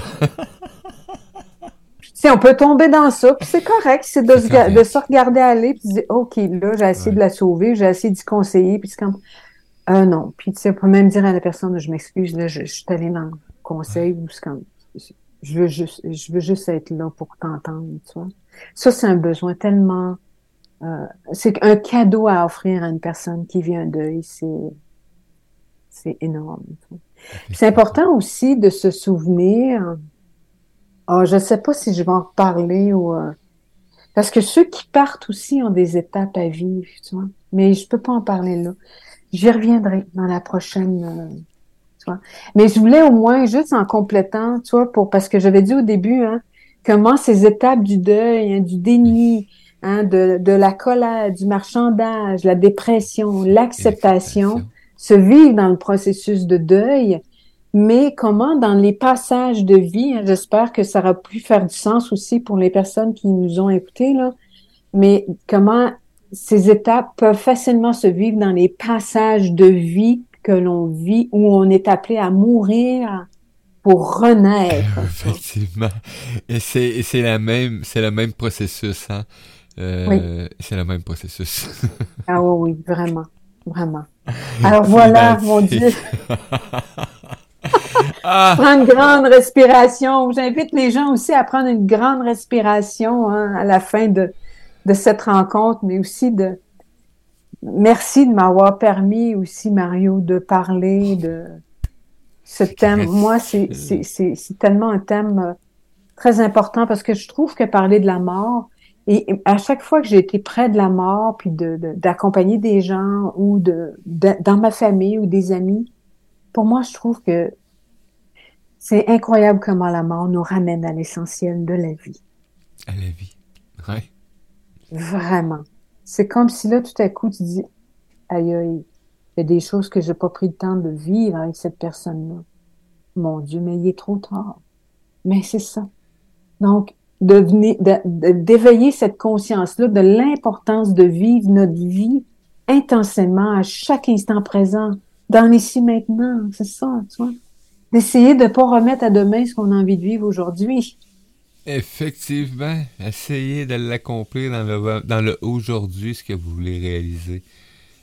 Sais, on peut tomber dans ça, puis c'est correct, c'est de, C'est se de se regarder aller, puis dire, OK, là, j'ai essayé Ouais. de la sauver, j'ai essayé d'y conseiller, puis c'est comme, euh, non. Puis tu sais, on peut même dire à la personne, je m'excuse, là, je, je suis allée dans le conseil, ou c'est comme, je veux juste, je veux juste être là pour t'entendre, tu vois. Ça, c'est un besoin tellement, euh, c'est un cadeau à offrir à une personne qui vit un deuil, c'est, c'est énorme. C'est important aussi de se souvenir. Ah, je sais pas si je vais en reparler ou euh, parce que ceux qui partent aussi ont des étapes à vivre, tu vois. Mais je peux pas en parler là. J'y reviendrai dans la prochaine euh, Tu vois. Mais je voulais au moins, juste en complétant, tu vois, pour, parce que j'avais dit au début, hein, comment ces étapes du deuil, hein, du déni, hein, de, de la colère, du marchandage, la dépression, l'acceptation, se vivent dans le processus de deuil, mais comment dans les passages de vie, hein, j'espère que ça aura pu faire du sens aussi pour les personnes qui nous ont écoutés, là, mais comment ces étapes peuvent facilement se vivre dans les passages de vie que l'on vit où on est appelé à mourir pour renaître? *laughs* Effectivement. Et c'est, c'est la même, c'est le même processus, hein. Euh, oui. C'est le même processus. *laughs* ah oui, oui, vraiment, vraiment. *laughs* Alors voilà, mon Dieu. *laughs* ah. Prendre une grande respiration. J'invite les gens aussi à prendre une grande respiration hein, à la fin de, de cette rencontre, mais aussi de merci de m'avoir permis aussi, Mario, de parler de ce thème. Moi, c'est tellement un thème euh, très important parce que je trouve que parler de la mort, et à chaque fois que j'ai été près de la mort, puis d'accompagner de, des gens ou de, de, dans ma famille ou des amis, pour moi, je trouve que c'est incroyable comment la mort nous ramène à l'essentiel de la vie. À la vie, ouais. Vraiment. C'est comme si là, tout à coup, tu dis, aïe, aïe, il y a des choses que j'ai pas pris le temps de vivre avec cette personne-là. Mon Dieu, mais il est trop tard. Mais c'est ça. Donc, d'éveiller cette conscience-là de l'importance de vivre notre vie intensément à chaque instant présent, dans l'ici maintenant, c'est ça, tu vois. D'essayer de ne pas remettre à demain ce qu'on a envie de vivre aujourd'hui. Effectivement, essayez de l'accomplir dans le, dans le aujourd'hui, ce que vous voulez réaliser.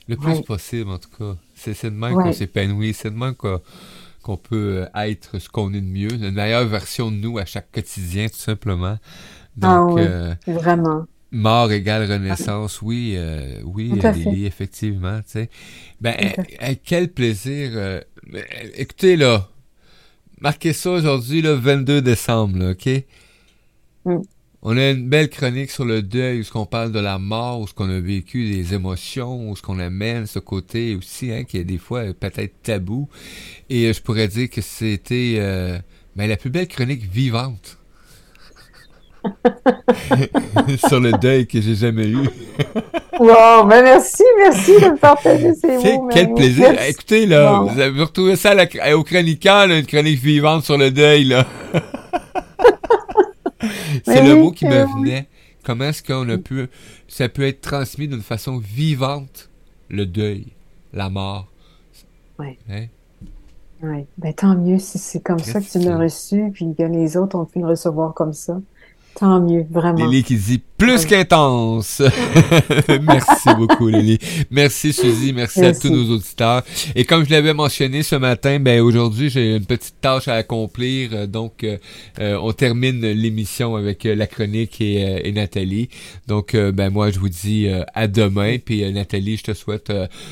Le plus possible, en tout cas. C'est de même qu'on s'épanouit, c'est de même qu'on peut euh, être ce qu'on est de mieux, une meilleure version de nous à chaque quotidien, tout simplement. ah oui, euh, vraiment. Mort égale renaissance, oui, euh, oui, Lily, effectivement, tu sais. Ben, quel plaisir. écoutez, là, marquez ça aujourd'hui, le 22 décembre, OK? Mm. On a une belle chronique sur le deuil, où ce qu'on parle de la mort, où ce qu'on a vécu des émotions, où ce qu'on amène ce côté aussi, hein, qui est des fois peut-être tabou. Et euh, je pourrais dire que c'était euh, ben, la plus belle chronique vivante. *laughs* sur le deuil que j'ai jamais eu. *laughs* wow, ben merci, merci de me partager ces mots. Quel plaisir. Écoutez, là, vous avez retrouvé ça au chroniqueur, une chronique vivante sur le deuil, là. *laughs* *laughs* C'est le mot qui me venait. Comment est-ce qu'on a pu, ça peut être transmis d'une façon vivante, le deuil, la mort? Oui. Hein? Oui. Ben, tant mieux si c'est comme ça que tu l'as reçu, puis que les autres ont pu le recevoir comme ça. Tant mieux, vraiment. Lily qui dit plus qu'intense. *laughs* merci beaucoup, Lily. Merci, Suzy. Merci, à tous nos auditeurs. Et comme je l'avais mentionné ce matin, ben aujourd'hui, j'ai une petite tâche à accomplir. Euh, donc, euh, euh, on termine l'émission avec la chronique et, et, Nathalie. Donc, ben moi, je vous dis à demain. Puis, Nathalie, je te souhaite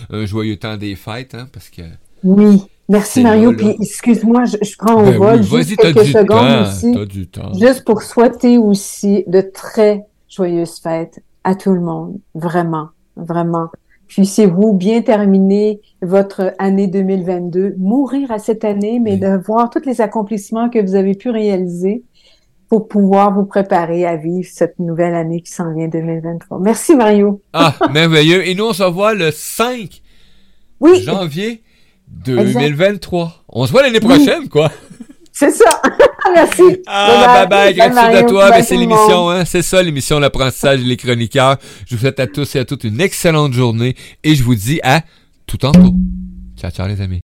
un joyeux temps des fêtes, hein, parce que... Oui. Merci Mario, puis excuse-moi, je, prends au ben vol juste quelques secondes aussi, juste pour souhaiter aussi de très joyeuses fêtes à tout le monde, vraiment, vraiment. Puissiez-vous bien terminer votre année 2022, mourir à cette année, mais de voir tous les accomplissements que vous avez pu réaliser pour pouvoir vous préparer à vivre cette nouvelle année qui s'en vient 2023. Merci Mario. Ah, *laughs* merveilleux. Et nous, on se voit le 5 oui. janvier 2023. On se voit l'année prochaine, quoi. *laughs* C'est ça. *laughs* Merci. Ah, bye bye. Gratitude à toi. Ben, c'est l'émission, hein. C'est ça, l'émission L'apprentissage et les chroniqueurs. Je vous souhaite à tous et à toutes une excellente journée et je vous dis à tout tantôt. Ciao, ciao, les amis.